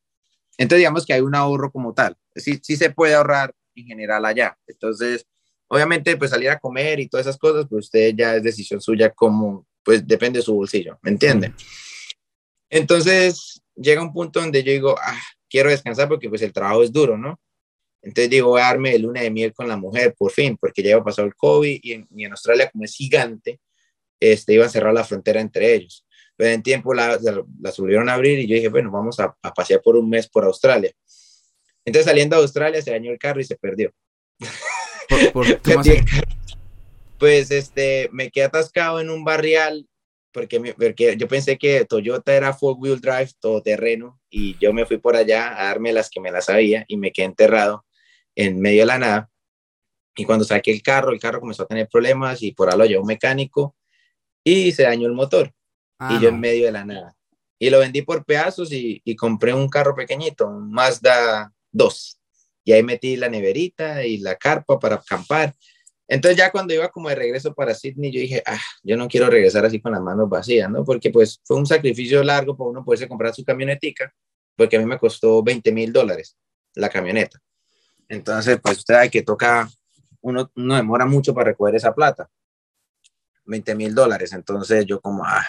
Entonces, digamos que hay un ahorro como tal. Sí, sí se puede ahorrar en general allá. Entonces, Obviamente, pues salir a comer y todas esas cosas, pues usted ya es decisión suya como, pues depende de su bolsillo, ¿me entiende? Entonces, llega un punto donde yo digo, ah, quiero descansar porque pues el trabajo es duro, ¿no? Entonces digo, voy a darme el luna de miel con la mujer, por fin, porque ya iba pasado el COVID y en, y en, Australia, como es gigante, este, iban a cerrar la frontera entre ellos. Pero en tiempo la, la, la volvieron a abrir y yo dije, bueno, vamos a, a, pasear por un mes por Australia. Entonces saliendo a Australia se dañó el carro y se perdió. pues este, me quedé atascado en un barrial porque, porque yo pensé que Toyota era four wheel drive, todo terreno, y yo me fui por allá a darme las que me las sabía y me quedé enterrado en medio de la nada. Y cuando saqué el carro, el carro comenzó a tener problemas y por ahí lo llevó un mecánico y se dañó el motor. Ah, y yo en medio de la nada. Y lo vendí por pedazos y, y compré un carro pequeñito, un Mazda 2 y ahí metí la neverita y la carpa para acampar. Entonces ya cuando iba como de regreso para Sydney, yo dije, ah, yo no quiero regresar así con las manos vacías, ¿no? Porque pues fue un sacrificio largo para uno poderse comprar su camionetica, porque a mí me costó 20 mil dólares la camioneta. Entonces, pues usted hay que toca, uno, no demora mucho para recoger esa plata, 20 mil dólares. Entonces yo como, ah,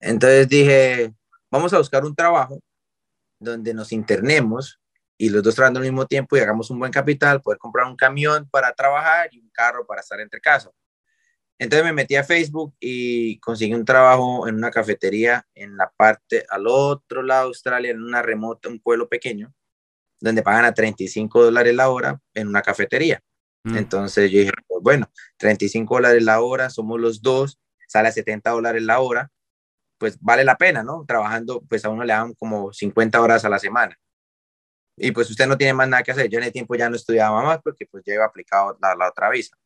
entonces dije, vamos a buscar un trabajo donde nos internemos y los dos trabajando al mismo tiempo y hagamos un buen capital, poder comprar un camión para trabajar y un carro para estar entre casa. Entonces me metí a Facebook y conseguí un trabajo en una cafetería en la parte al otro lado de Australia, en una remota, un pueblo pequeño, donde pagan a 35 dólares la hora en una cafetería. Mm. Entonces yo dije, pues bueno, 35 dólares la hora, somos los dos, sale a 70 dólares la hora, pues vale la pena, ¿no? Trabajando, pues a uno le dan como 50 horas a la semana y pues usted no tiene más nada que hacer. Yo en el tiempo ya no estudiaba más porque pues ya iba aplicado la, la otra visa.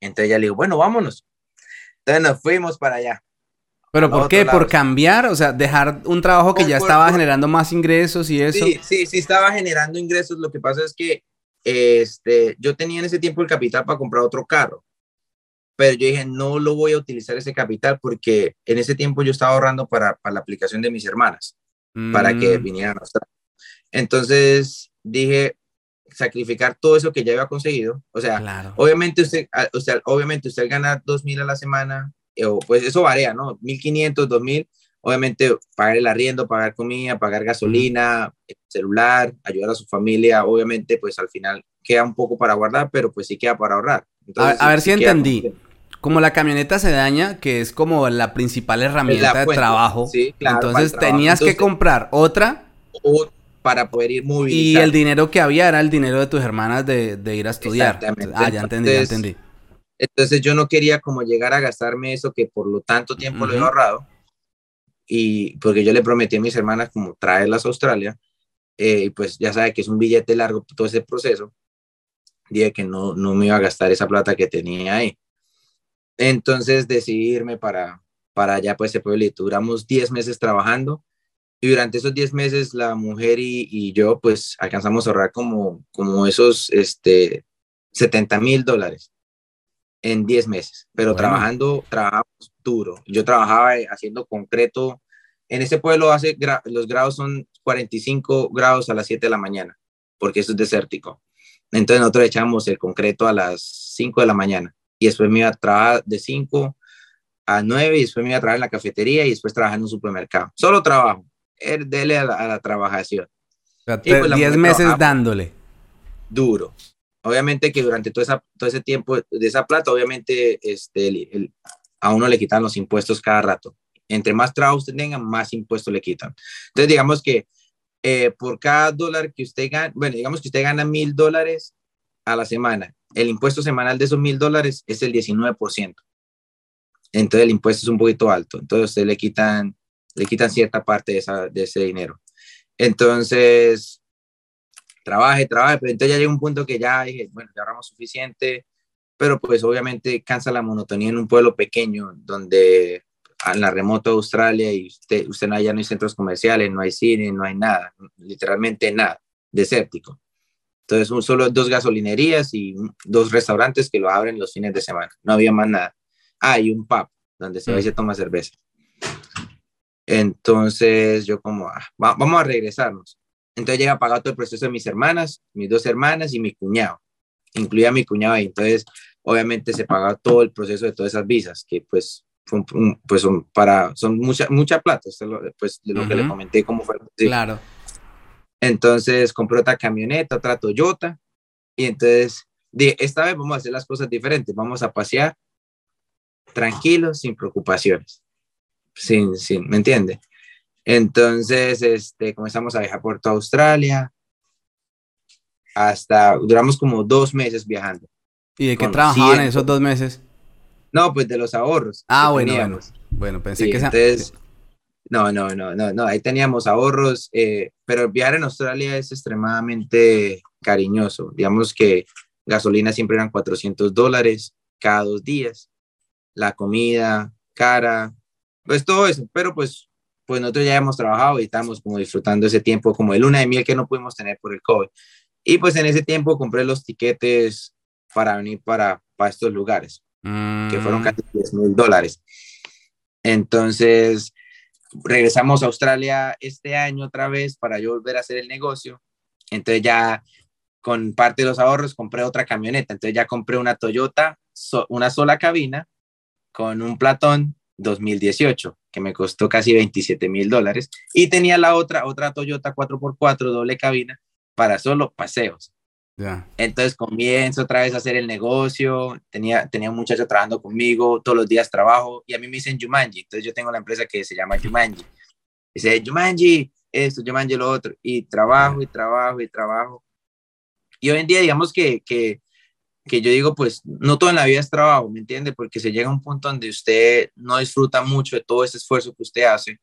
Entonces ya le digo, bueno, vámonos. Entonces nos fuimos para allá. ¿Pero por qué? ¿Por cambiar? O sea, dejar un trabajo que ya estaba generando más ingresos y eso. Sí, sí, sí, estaba generando ingresos. Lo que pasa es que este, yo tenía en ese tiempo el capital para comprar otro carro. Pero yo dije, no lo voy a utilizar ese capital porque en ese tiempo yo estaba ahorrando para, para la aplicación de mis hermanas, para que mm. vinieran a Australia. Entonces dije, sacrificar todo eso que ya había conseguido. O sea, obviamente usted, o sea, obviamente usted gana dos mil a la semana, o pues eso varía, ¿no? 1500, 2000, obviamente pagar el arriendo, pagar comida, pagar gasolina, celular, ayudar a su familia, obviamente pues al final queda un poco para guardar, pero pues sí queda para ahorrar. a, ver si entendí. Como la camioneta se daña, que es como la principal herramienta de trabajo, entonces tenías que comprar otra para poder ir muy Y el dinero que había era el dinero de tus hermanas de, de ir a estudiar. Exactamente. Ah, ya entendí, entonces, ya entendí. Entonces yo no quería como llegar a gastarme eso que por lo tanto tiempo lo he ahorrado. Y porque yo le prometí a mis hermanas como traerlas a Australia. Eh, pues ya sabe que es un billete largo todo ese proceso. Dije que no, no me iba a gastar esa plata que tenía ahí. Entonces decidí irme para, para allá, pues ese pueblito. Duramos 10 meses trabajando y durante esos 10 meses la mujer y, y, yo pues alcanzamos a ahorrar como, como esos este, 70 mil dólares en 10 meses, pero trabajando, trabajamos duro. Yo trabajaba eh, haciendo concreto. En ese pueblo hace los grados son 45 grados a las 7 de la mañana. porque eso es desértico. Entonces nosotros echamos el concreto a las 5 de la mañana y después me iba a trabajar de 5 a 9 y después me iba a trabajar en la cafetería y después trabajar en un supermercado. Solo trabajo, dele a la, a la trabajación. 10 pues, meses dándole. Duro. Obviamente que durante todo, esa, todo ese tiempo de esa plata, obviamente este, el, a uno le quitan los impuestos cada rato. Entre más trabajo usted tenga, más impuestos le quitan. Entonces, digamos que eh, por cada dólar que usted gana, bueno, digamos que usted gana mil dólares a la semana, el impuesto semanal de esos mil dólares es el 19%. Entonces el impuesto es un poquito alto. Entonces usted le quitan, le quitan cierta parte de, esa, de ese dinero. Entonces, trabaje, trabaje, pero entonces ya llega un punto que ya dije, bueno, ya ahorramos suficiente, pero pues obviamente cansa la monotonía en un pueblo pequeño donde en la remota Australia y usted, usted no, allá no hay centros comerciales, no hay cine, no hay nada, literalmente nada, desértico. Entonces, un, solo dos gasolinerías y dos restaurantes que lo abren los fines de semana. No había más nada. Ah, y un pub donde se va y se toma cerveza. Entonces, yo como, ah, vamos a regresarnos. Entonces llega a pagar todo el proceso de mis hermanas, mis dos hermanas y mi cuñado. Incluía a mi cuñado ahí. Entonces, obviamente se paga todo el proceso de todas esas visas, que pues pues son para, son mucha, mucha plata, pues de lo que le comenté cómo fue. Claro. Entonces compré otra camioneta, otra Toyota, y entonces dije, esta vez vamos a hacer las cosas diferentes, vamos a pasear tranquilos, sin preocupaciones, sin, sin, ¿me entiende? Entonces, este, comenzamos a viajar por toda Australia, hasta, duramos como dos meses viajando. ¿Y de qué trabajaban esos dos meses? No, pues de los ahorros. Ah, bueno, bueno. Bueno, pensé que entonces, No, no, no, no, no, ahí teníamos ahorros, eh, pero viajar en Australia es extremadamente cariñoso. Digamos que gasolina siempre eran 400 dólares cada dos días, la comida cara, pues todo eso, pero pues, pues nosotros ya hemos trabajado y estamos como disfrutando ese tiempo como de luna de miel que no pudimos tener por el COVID. Y pues en ese tiempo compré los tiquetes para venir para, para estos lugares que fueron mm. casi 10 mil dólares. Entonces, regresamos a Australia este año otra vez para yo volver a hacer el negocio. Entonces ya con parte de los ahorros compré otra camioneta. Entonces ya compré una Toyota, una sola cabina con un Platón 2018, que me costó casi 27 mil dólares. Y tenía la otra, otra Toyota 4x4 doble cabina para solo paseos. Entonces comienzo otra vez a hacer el negocio, tenía, tenía un muchacho trabajando conmigo, todos los días trabajo y a mí me dicen Jumanji, entonces yo tengo la empresa que se llama Jumanji. Dice, Jumanji, esto, Jumanji, lo otro, y trabajo y trabajo y trabajo. Y hoy en día digamos que, que, que yo digo, pues no todo en la vida es trabajo, ¿me entiende? Porque se llega a un punto donde usted no disfruta mucho de todo ese esfuerzo que usted hace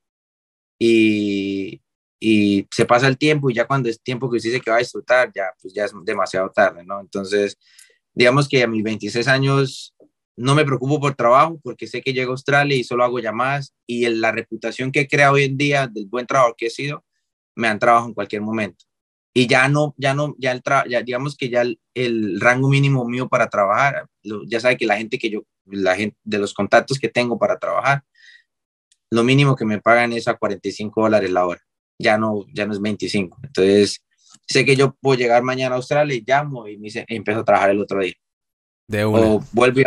y, y se pasa el tiempo y ya cuando es tiempo que usted dice que va a disfrutar, ya, pues ya es demasiado tarde, ¿no? Entonces, digamos que a mis 26 años no me preocupo por trabajo porque sé que llego a Australia y solo hago llamadas y la reputación que he creado hoy en día del buen trabajo que he sido, me han trabajado en cualquier momento. Y ya no, ya no, ya, el ya digamos que ya el, el, rango mínimo mío para trabajar, ya sabe que la gente que yo, la gente de los contactos que tengo para trabajar, lo mínimo que me pagan es a 45 dólares la hora ya no, ya no es 25. Entonces, sé que yo puedo llegar mañana a Australia y llamo y me dice, empiezo a trabajar el otro día. De O vuelvo y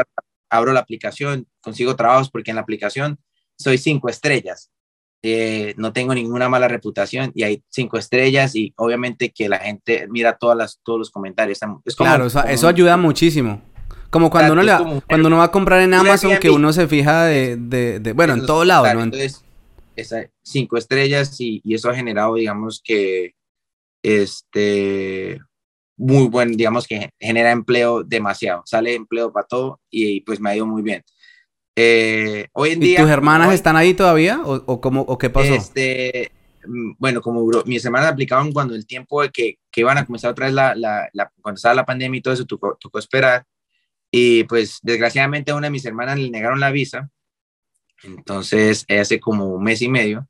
abro la aplicación, consigo trabajos porque en la aplicación soy cinco estrellas. Eh, no tengo ninguna mala reputación y hay cinco estrellas y obviamente que la gente mira todas las, todos los comentarios. claro, eso, ayuda muchísimo. Como cuando, uno, le, cuando uno va a comprar en Amazon, que uno se fija de, de, bueno, en todo lado, ¿no? Entonces, esa, cinco estrellas y, y, eso ha generado, digamos que, este, muy buen, digamos que genera empleo demasiado, sale empleo para todo y, pues me ha ido muy bien. Eh, hoy en día... ¿Tus hermanas están ahí todavía o, o, cómo, o qué pasó? Este, mm, bueno, como mis hermanas aplicaban cuando el tiempo de que, que iban a comenzar otra vez la, la, la, cuando estaba la pandemia y todo eso, tocó, tocó esperar. Y pues desgraciadamente a una de mis hermanas le negaron la visa entonces, hace como un mes y medio.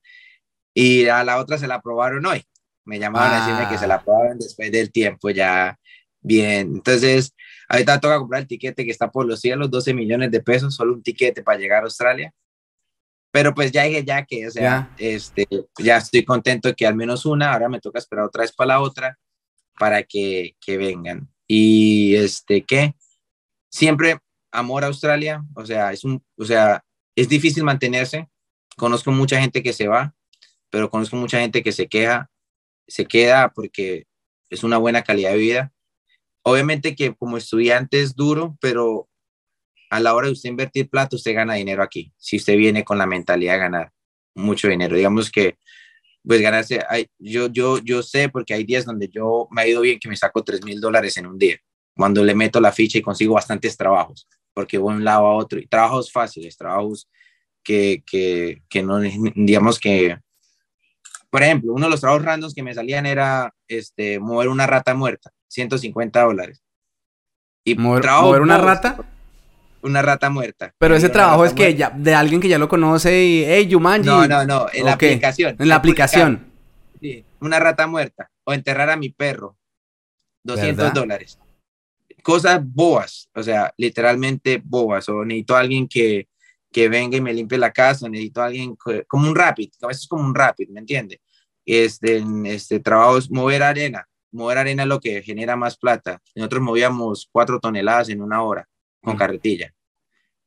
Y a la otra se la aprobaron hoy. Me llamaron a decirme que se la ah. aprobaron después del tiempo ya bien. Entonces, ahorita toca comprar el tiquete que está por los cielos, 12 millones de pesos, solo un tiquete para llegar a Australia. Pero pues ya dije ya que, o sea, este, ya estoy contento que al menos una, ahora me toca esperar otra vez para la otra. para que, que vengan. Y este, ¿qué? Siempre amor a Australia, o sea, es un, o sea, es difícil mantenerse. Conozco mucha gente que se va, pero conozco mucha gente que se queja, se queda porque es una buena calidad de vida. Obviamente que como estudiante es duro, pero a la hora de usted invertir plata, usted gana dinero aquí. Si usted viene con la mentalidad de ganar mucho dinero, digamos que pues ganarse, yo, yo, yo sé porque hay días donde yo me ha ido bien que me saco 3 mil dólares en un día, cuando le meto la ficha y consigo bastantes trabajos porque voy de un lado a otro, y trabajos fáciles, trabajos que, que, que no, digamos que, por ejemplo, uno de los trabajos randoms que me salían era este, mover una rata muerta, 150 dólares. Y mover, mover una rata. Una rata muerta. Pero ese trabajo es que ya, de alguien que ya lo conoce y, hey, Yumanji. No, no, no, en la aplicación. En la aplicación. Sí, una rata muerta. O enterrar a mi perro. 200 dólares cosas bobas, o sea, literalmente bobas, o necesito a alguien que, que venga y me limpie la casa, necesito a alguien como un rapid, a veces es como un rapid, ¿me entiende? Este, este trabajo es mover arena, mover arena es lo que genera más plata. Nosotros movíamos cuatro toneladas en una hora con carretilla.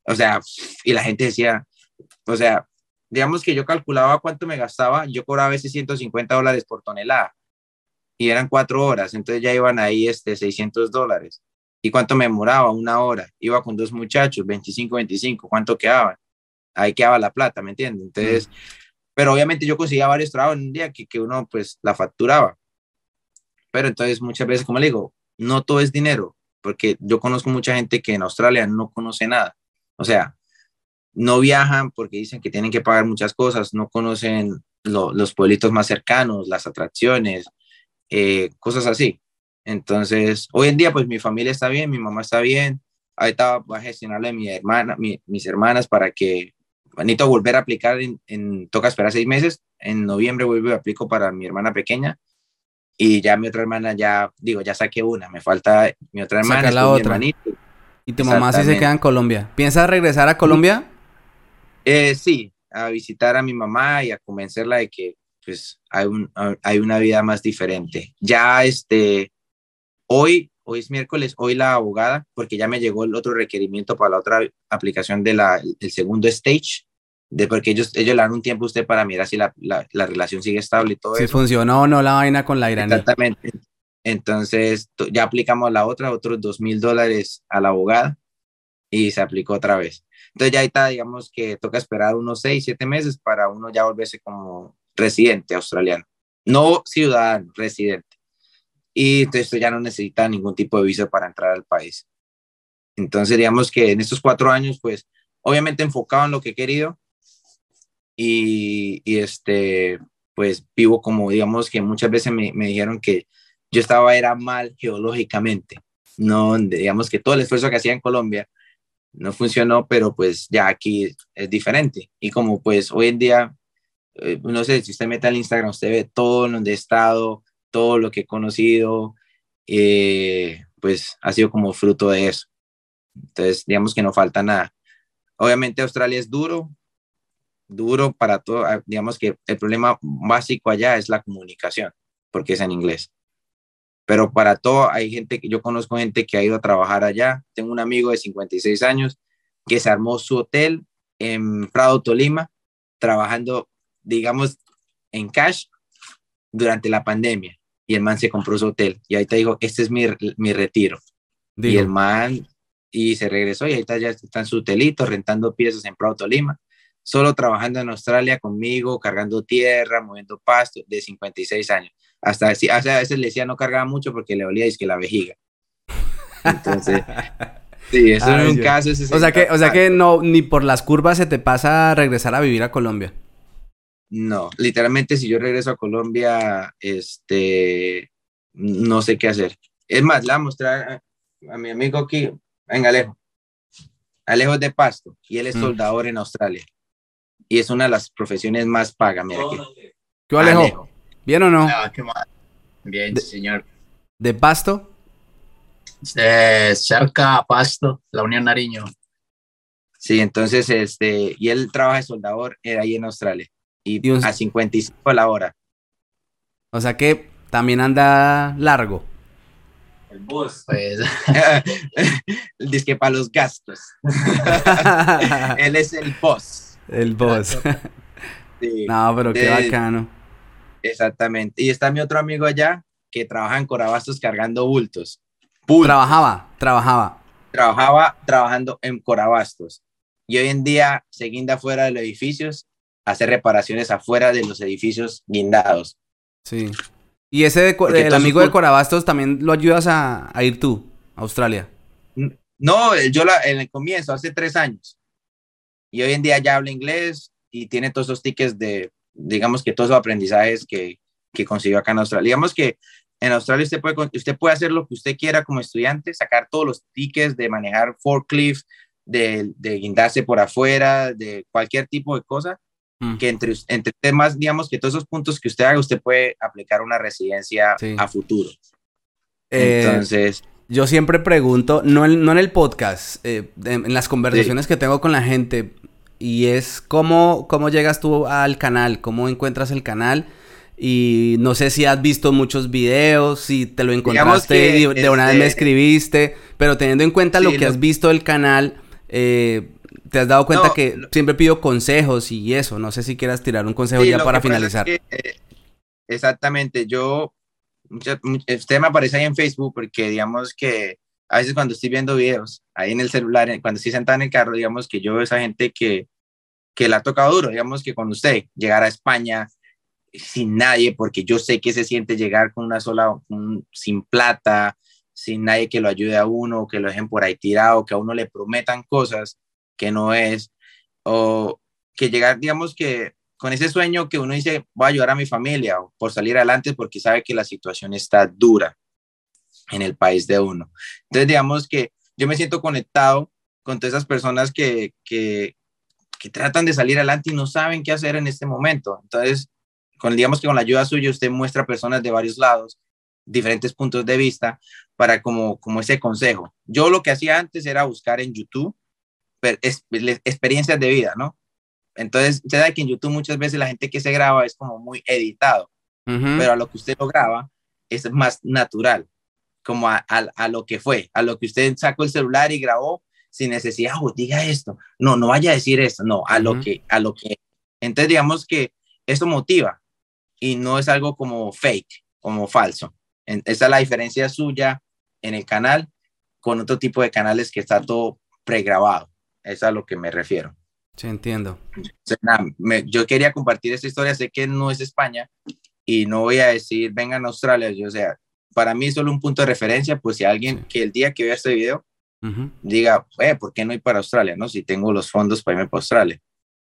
O sea, y la gente decía, o sea, digamos que yo calculaba cuánto me gastaba, yo cobraba a veces 150 dólares por tonelada y eran cuatro horas, entonces ya iban ahí este 600 dólares. ¿Y cuánto me demoraba? Una hora. Iba con dos muchachos, 25, 25. ¿Cuánto quedaba? Ahí quedaba la plata, ¿me entiendes? Entonces, pero obviamente yo conseguía varios trabajos en un día que, que uno pues la facturaba. Pero entonces muchas veces, como le digo, no todo es dinero, porque yo conozco mucha gente que en Australia no conoce nada. O sea, no viajan porque dicen que tienen que pagar muchas cosas, no conocen los pueblitos más cercanos, las atracciones, eh, cosas así. Entonces, hoy en día, pues mi familia está bien, mi mamá está bien. Ahorita va a gestionarle a mi hermana, mis hermanas para que necesito volver a aplicar en, toca esperar seis meses. En noviembre vuelvo y aplico para mi hermana pequeña. Y ya mi otra hermana, ya digo, ya saqué una. Me falta mi otra hermana. la otra. y tu mamá sí se queda en Colombia. ¿Piensas regresar a Colombia? Eh, sí, a visitar a mi mamá y a convencerla de que pues hay, un, hay una vida más diferente. Ya este, Hoy, hoy es miércoles, hoy la abogada, porque ya me llegó el otro requerimiento para la otra aplicación del segundo stage, de porque ellos, ellos le dan un tiempo a usted para mirar si la, la, relación sigue estable y todo si eso. Si funcionó o no la vaina con la iraní. Exactamente. Entonces, ya aplicamos la otra, otros dos mil dólares a la abogada y se aplicó otra vez. Entonces ya ahí está, digamos que toca esperar unos seis, siete meses para uno ya volverse como residente australiano. No ciudadano, residente y entonces ya no necesita ningún tipo de visa para entrar al país. Entonces, digamos que en estos cuatro años, pues, obviamente enfocado en lo que he querido y, y este, pues, vivo como, digamos, que muchas veces me, me, dijeron que yo estaba, era mal geológicamente, no, digamos que todo el esfuerzo que hacía en Colombia no funcionó, pero pues ya aquí es diferente. Y como pues hoy en día, eh, no sé, si usted mete al Instagram, usted ve todo en donde he estado, todo lo que he conocido, eh, pues ha sido como fruto de eso. Entonces, digamos que no falta nada. Obviamente Australia es duro, duro para todo, ah, digamos que el problema básico allá es la comunicación, porque es en inglés. Pero para todo, hay gente que yo conozco gente que ha ido a trabajar allá. Tengo un amigo de 56 años que se armó su hotel en Prado, Tolima, trabajando, digamos, en cash durante la pandemia y el man se compró su hotel y te dijo, este es mi, mi retiro. Y el man, y se regresó y está, ya está en su hotelito, rentando piezas en Prado, Tolima, solo trabajando en Australia conmigo, cargando tierra, moviendo pasto, de 56 años. Hasta, o sea, a veces le decía no cargaba mucho porque le olía es que la vejiga. Entonces... Sí, eso es un caso. o sea que, o sea que no, ni por las curvas se te pasa regresar a vivir a Colombia. No, literalmente si yo regreso a Colombia, este, no sé qué hacer. Es más, le voy a mostrar a, mi amigo aquí, venga Alejo, Alejo de Pasto, y él es mm. soldador en Australia. Y es una de las profesiones más pagas, mira aquí. ¿Qué Alejo? ¿Bien o no? Ah, Bien, señor. ¿De Pasto? De cerca a Pasto, la Unión Nariño. Sí, entonces, este, y él trabaja de soldador eh, ahí en Australia y a 55 a la hora. O sea que también anda largo. El boss. Pues. Dice que para los gastos. Él es el boss. El boss. no, pero qué bacano. Exactamente. Y está mi otro amigo allá que trabaja en Corabastos cargando bultos. Trabajaba, trabajaba. Trabajaba trabajando en Corabastos. Y hoy en día se guinda fuera de los edificios, hace reparaciones afuera de los edificios guindados. Sí. ¿Y ese de, el amigo de Corabastos también lo ayudas a, ir tú, a Australia? No, yo la, en el comienzo, hace tres años. Y hoy en día ya habla inglés y tiene todos esos tickets de, digamos que todos esos aprendizajes que, que consiguió acá en Australia. Digamos que en Australia usted puede, usted puede hacer lo que usted quiera como estudiante, sacar todos los tickets de manejar forklift, de, de guindarse por afuera, de cualquier tipo de cosa, mm. que entre, entre temas, digamos que todos esos puntos que usted haga, usted puede aplicar una residencia a futuro. Eh, Entonces... Yo siempre pregunto, no en, no en el podcast, eh, en, las conversaciones que tengo con la gente, y es cómo, cómo llegas tú al canal, cómo encuentras el canal y no sé si has visto muchos videos, si te lo encontraste y de una vez me este escribiste, pero teniendo en cuenta lo que has visto del canal, eh, te has dado cuenta que siempre pido consejos y eso. No sé si quieras tirar un consejo ya para finalizar. Eh, exactamente, yo, usted me aparece ahí en Facebook porque digamos que a veces cuando estoy viendo videos ahí en el celular, cuando estoy sentado en el carro, digamos que yo veo a esa gente que, que la ha tocado duro, digamos que cuando usted llegara a España, sin nadie, porque yo sé que se siente llegar con una sola, sin plata, sin nadie que lo ayude a uno, que lo dejen por ahí tirado, que a uno le prometan cosas que no es, o que llegar, digamos que con ese sueño que uno dice, voy a ayudar a mi familia por salir adelante porque sabe que la situación está dura en el país de uno. Entonces, digamos que yo me siento conectado con todas esas personas que, que, que tratan de salir adelante y no saben qué hacer en este momento. Entonces, con, digamos que con la ayuda suya usted muestra personas de varios lados, diferentes puntos de vista para como, como ese consejo. Yo lo que hacía antes era buscar en YouTube experiencias de vida, ¿no? Entonces, se da que en YouTube muchas veces la gente que se graba es como muy editado, pero a lo que usted lo graba es más natural, como a, a, lo que fue, a lo que usted sacó el celular y grabó sin necesidad, oh, diga esto, no, no vaya a decir esto, no, a lo que, a lo que. Entonces, digamos que esto motiva, y no es algo como fake, como falso. esa es la diferencia suya en el canal con otro tipo de canales que está todo pregrabado. Es a lo que me refiero. Sí, entiendo. yo quería compartir esta historia, sé que no es España y no voy a decir vengan a Australia, yo, o sea, para mí es solo un punto de referencia, pues si alguien que el día que vea este video diga, eh, ¿por qué no ir para Australia? No, si tengo los fondos para irme para Australia.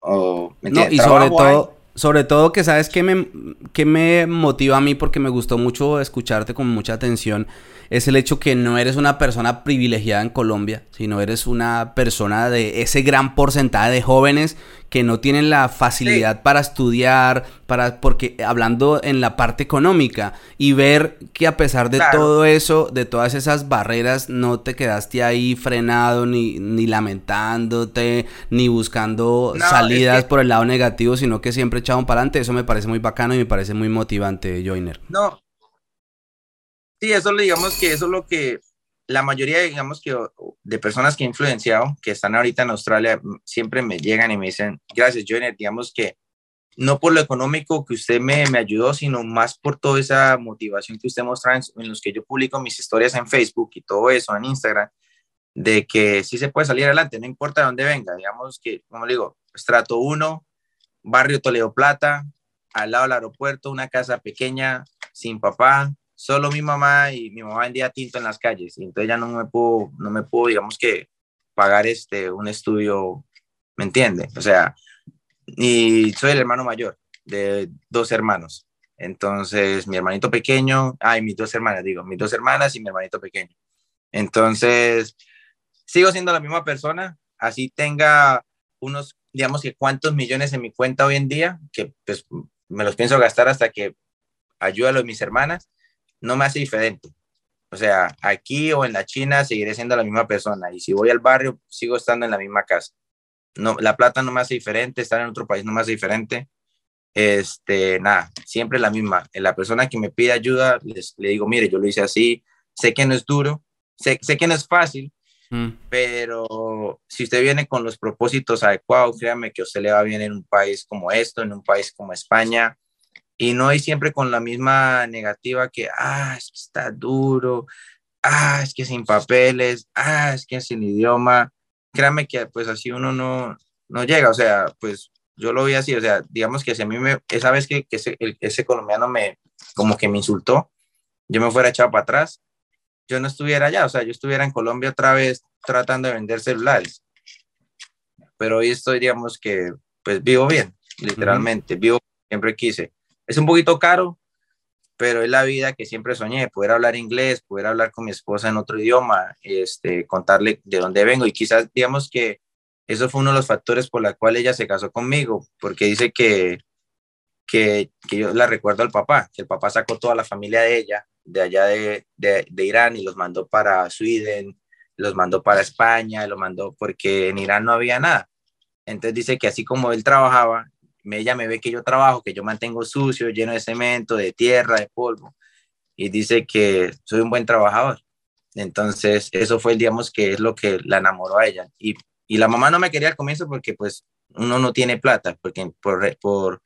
O, no, y sobre todo, sobre todo que sabes que me, que me motiva a mí porque me gustó mucho escucharte con mucha atención es el hecho que no eres una persona privilegiada en Colombia, sino eres una persona de ese gran porcentaje de jóvenes que no tienen la facilidad para estudiar, para porque hablando en la parte económica y ver que a pesar de todo eso, de todas esas barreras, no te quedaste ahí frenado ni, ni lamentándote, ni buscando salidas por el lado negativo, sino que siempre echaban para adelante. Eso me parece muy bacano y me parece muy motivante, Joiner. No, Sí, eso digamos que eso es lo que la mayoría, digamos que de personas que he influenciado, que están ahorita en Australia, siempre me llegan y me dicen, gracias, Johnny, digamos que no por lo económico que usted me, me ayudó, sino más por toda esa motivación que usted muestra en, los que yo publico mis historias en Facebook y todo eso, en Instagram, de que sí se puede salir adelante, no importa de dónde venga, digamos que, como le digo, estrato 1, barrio Toledo Plata, al lado del aeropuerto, una casa pequeña, sin papá, solo mi mamá y mi mamá vendía tinto en las calles, y entonces ya no me puedo, no me puedo, digamos que, pagar este, un estudio, ¿me entiende? O sea, y soy el hermano mayor de dos hermanos. Entonces, mi hermanito pequeño, ay, mis dos hermanas, digo, mis dos hermanas y mi hermanito pequeño. Entonces, sigo siendo la misma persona, así tenga unos, digamos que cuántos millones en mi cuenta hoy en día, que pues me los pienso gastar hasta que ayude a los, mis hermanas, no me hace diferente. O sea, aquí o en la China seguiré siendo la misma persona y si voy al barrio sigo estando en la misma casa. No, la plata no me hace diferente, estar en otro país no me hace diferente. Este, nada, siempre la misma. La persona que me pide ayuda, les, le digo, mire, yo lo hice así, sé que no es duro, sé, sé que no es fácil, mm. pero si usted viene con los propósitos adecuados, créame que usted le va bien en un país como esto, en un país como España, y no hay siempre con la misma negativa que, ah, es que está duro, ah, es que sin papeles, ah, es que sin idioma. Créame que pues así uno no, no llega, o sea, pues yo lo vi así, o sea, digamos que si a mí me, esa vez que, que ese, ese colombiano me, como que me insultó, yo me fuera echado para atrás, yo no estuviera allá, o sea, yo estuviera en Colombia otra vez tratando de vender celulares. Pero hoy estoy, digamos que, pues vivo bien, literalmente, vivo siempre quise. Es un poquito caro, pero es la vida que siempre soñé, poder hablar inglés, poder hablar con mi esposa en otro idioma, este, contarle de dónde vengo y quizás digamos que eso fue uno de los factores por la cual ella se casó conmigo, porque dice que, que, que yo la recuerdo al papá, que el papá sacó toda la familia de ella de allá de, de, de Irán y los mandó para Sweden, los mandó para España, los mandó porque en Irán no había nada. Entonces dice que así como él trabajaba, ella me ve que yo trabajo, que yo mantengo sucio, lleno de cemento, de tierra, de polvo, y dice que soy un buen trabajador. Entonces, eso fue, digamos, que es lo que la enamoró a ella. Y, y la mamá no me quería al comienzo porque, pues, uno no tiene plata, porque por, por,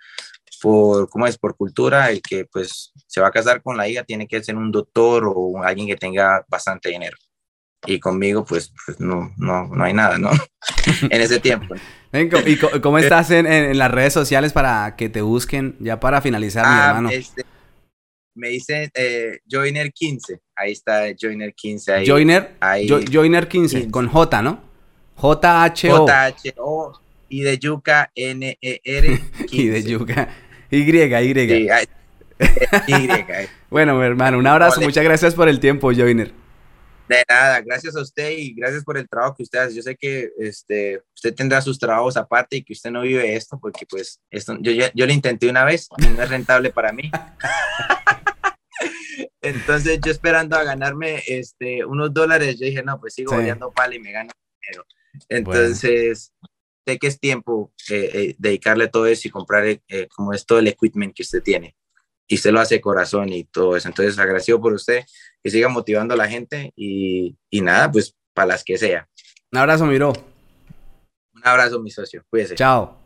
por, ¿cómo es? Por cultura, el que, pues, se va a casar con la hija tiene que ser un doctor o alguien que tenga bastante dinero. Y conmigo, pues, pues no, no, no hay nada, ¿no? en ese tiempo. ¿Y cómo estás en, en, las redes sociales para que te busquen? Ya para finalizar, mi ah, hermano. Este, me dice eh, Joiner15. Ahí está Joiner15. Ahí, Joiner, ahí, Joiner15, con J, ¿no? J-H-O. J-H-O. Y de yuca, N-E-R. y de yuca. Y, Y. Sí, y. bueno, mi hermano, un abrazo. Muchas gracias por el tiempo, Joiner. De nada, gracias a usted y gracias por el trabajo que usted hace. Yo sé que este, usted tendrá sus trabajos aparte y que usted no vive esto porque pues esto, yo, yo, yo lo intenté una vez y no es rentable para mí. Entonces yo esperando a ganarme este, unos dólares, yo dije, no, pues sigo sí. pala y me gano dinero. Entonces, sé que es tiempo eh, eh, dedicarle todo eso y comprar eh, como es todo el equipment que usted tiene y se lo hace corazón y todo eso. Entonces, agradecido por usted, que siga motivando a la gente y, y nada, pues para las que sea. Un abrazo, Miro. Un abrazo, mi socio. Cuídese. Chao.